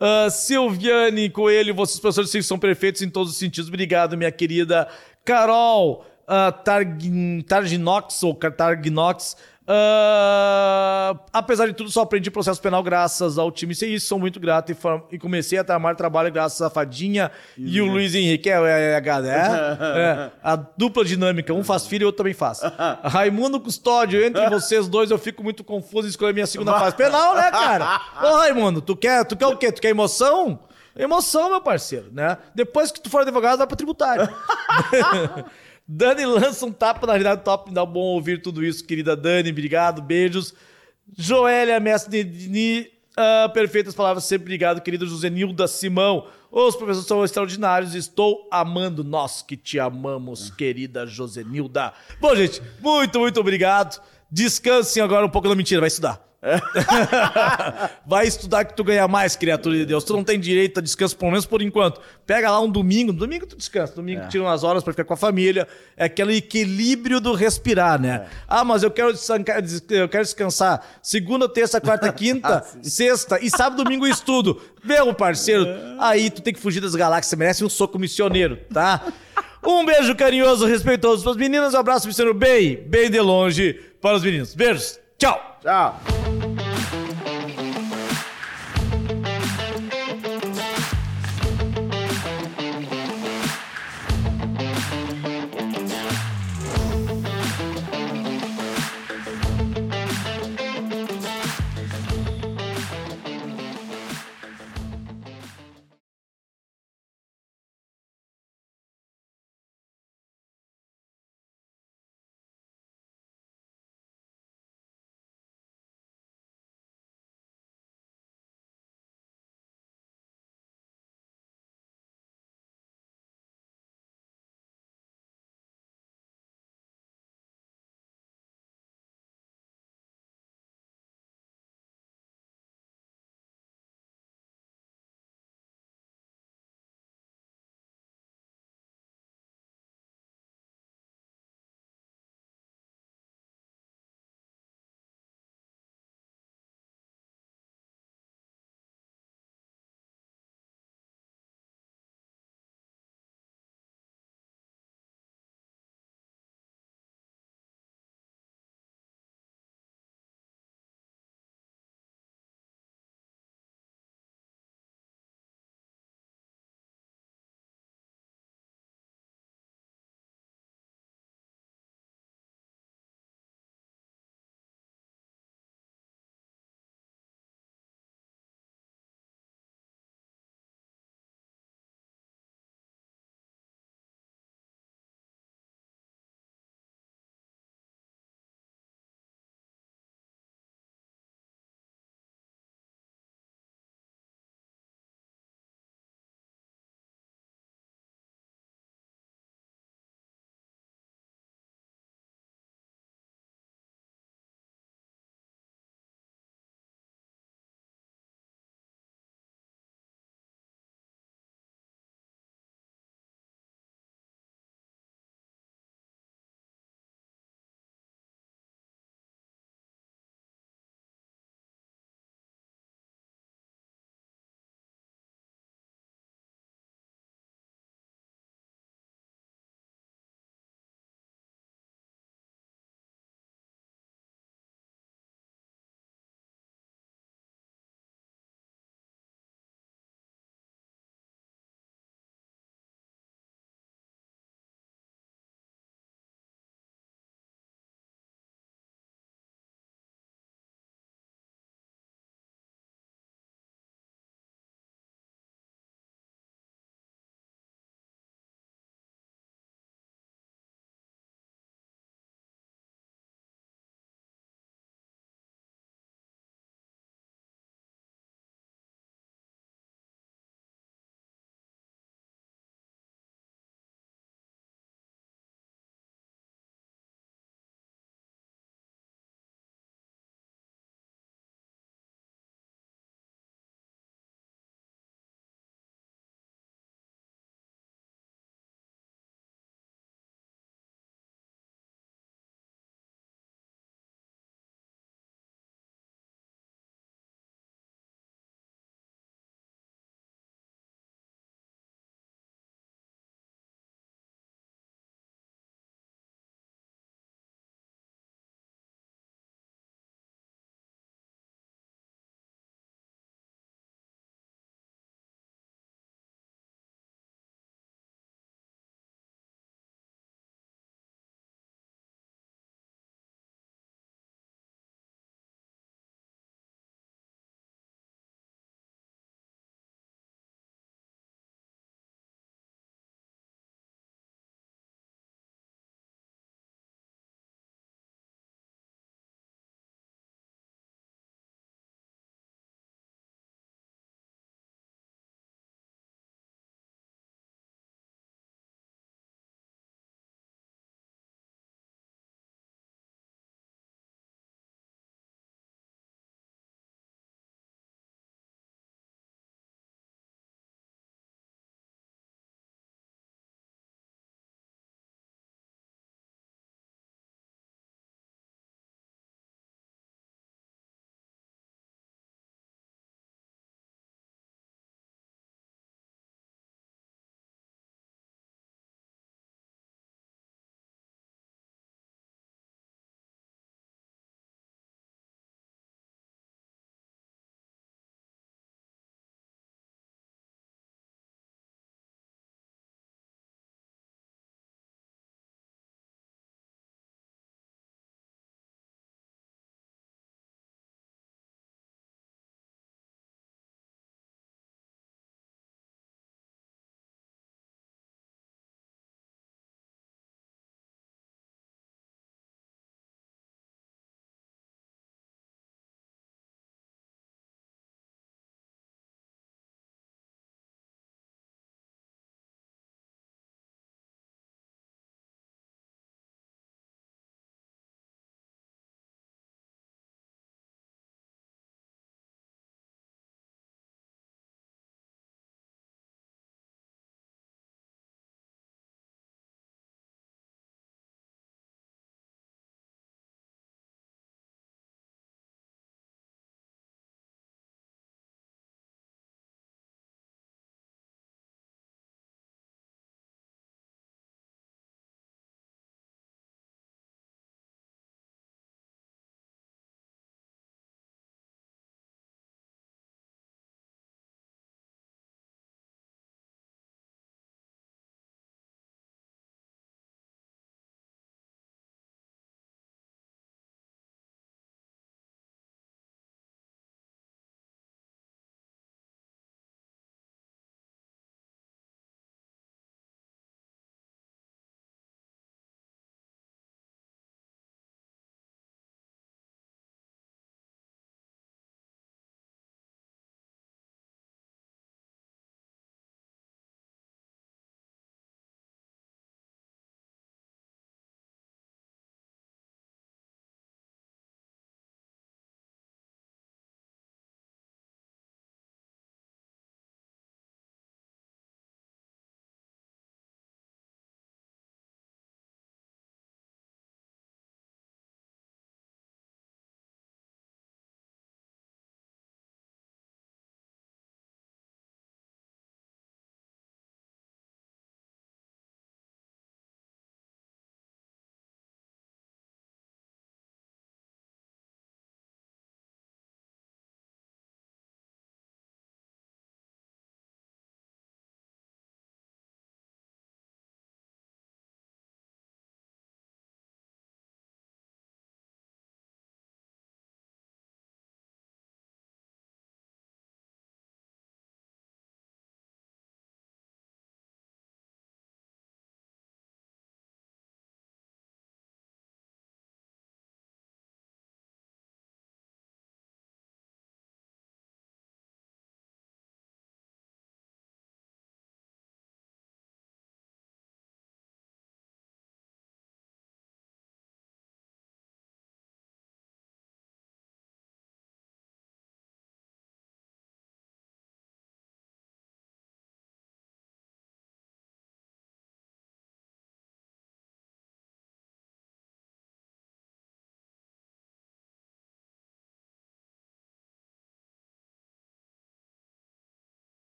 Uh, Silviane Coelho, vocês professores são perfeitos em todos os sentidos. Obrigado, minha querida Carol uh, Targ Targinox ou Targinox. Uh, apesar de tudo, só aprendi processo penal graças ao time isso Sou muito grato e, e comecei a tramar trabalho graças a Fadinha e o Luiz Henrique. É, é, é, é, a dupla dinâmica. Um faz filho e outro também faz. Raimundo Custódio, entre vocês dois eu fico muito confuso em escolher minha segunda fase penal, né, cara? Ô, Raimundo, tu quer, tu quer o quê? Tu quer emoção? Emoção, meu parceiro, né? Depois que tu for advogado, vai pra tributário. Dani lança um tapa na realidade top. Dá bom ouvir tudo isso, querida Dani. Obrigado, beijos. Joélia Mestre Dini, uh, perfeitas palavras, sempre obrigado, querido José Nilda Simão. Os professores são extraordinários, estou amando. Nós que te amamos, querida Josenilda. Bom, gente, muito, muito obrigado. Descansem agora um pouco da mentira, vai estudar. Vai estudar que tu ganha mais, criatura de Deus. Tu não tem direito a descanso, pelo menos por enquanto. Pega lá um domingo, domingo tu descansa, domingo é. tira umas horas para ficar com a família. É aquele equilíbrio do respirar, né? É. Ah, mas eu quero, eu quero descansar segunda, terça, quarta, quinta, ah, sexta e sábado, domingo eu estudo. Meu parceiro, aí tu tem que fugir das galáxias, você merece um soco missioneiro, tá? Um beijo carinhoso, respeitoso para as meninas. Um abraço, missioneiro, bem, bem de longe para os meninos. Beijos. 叫叫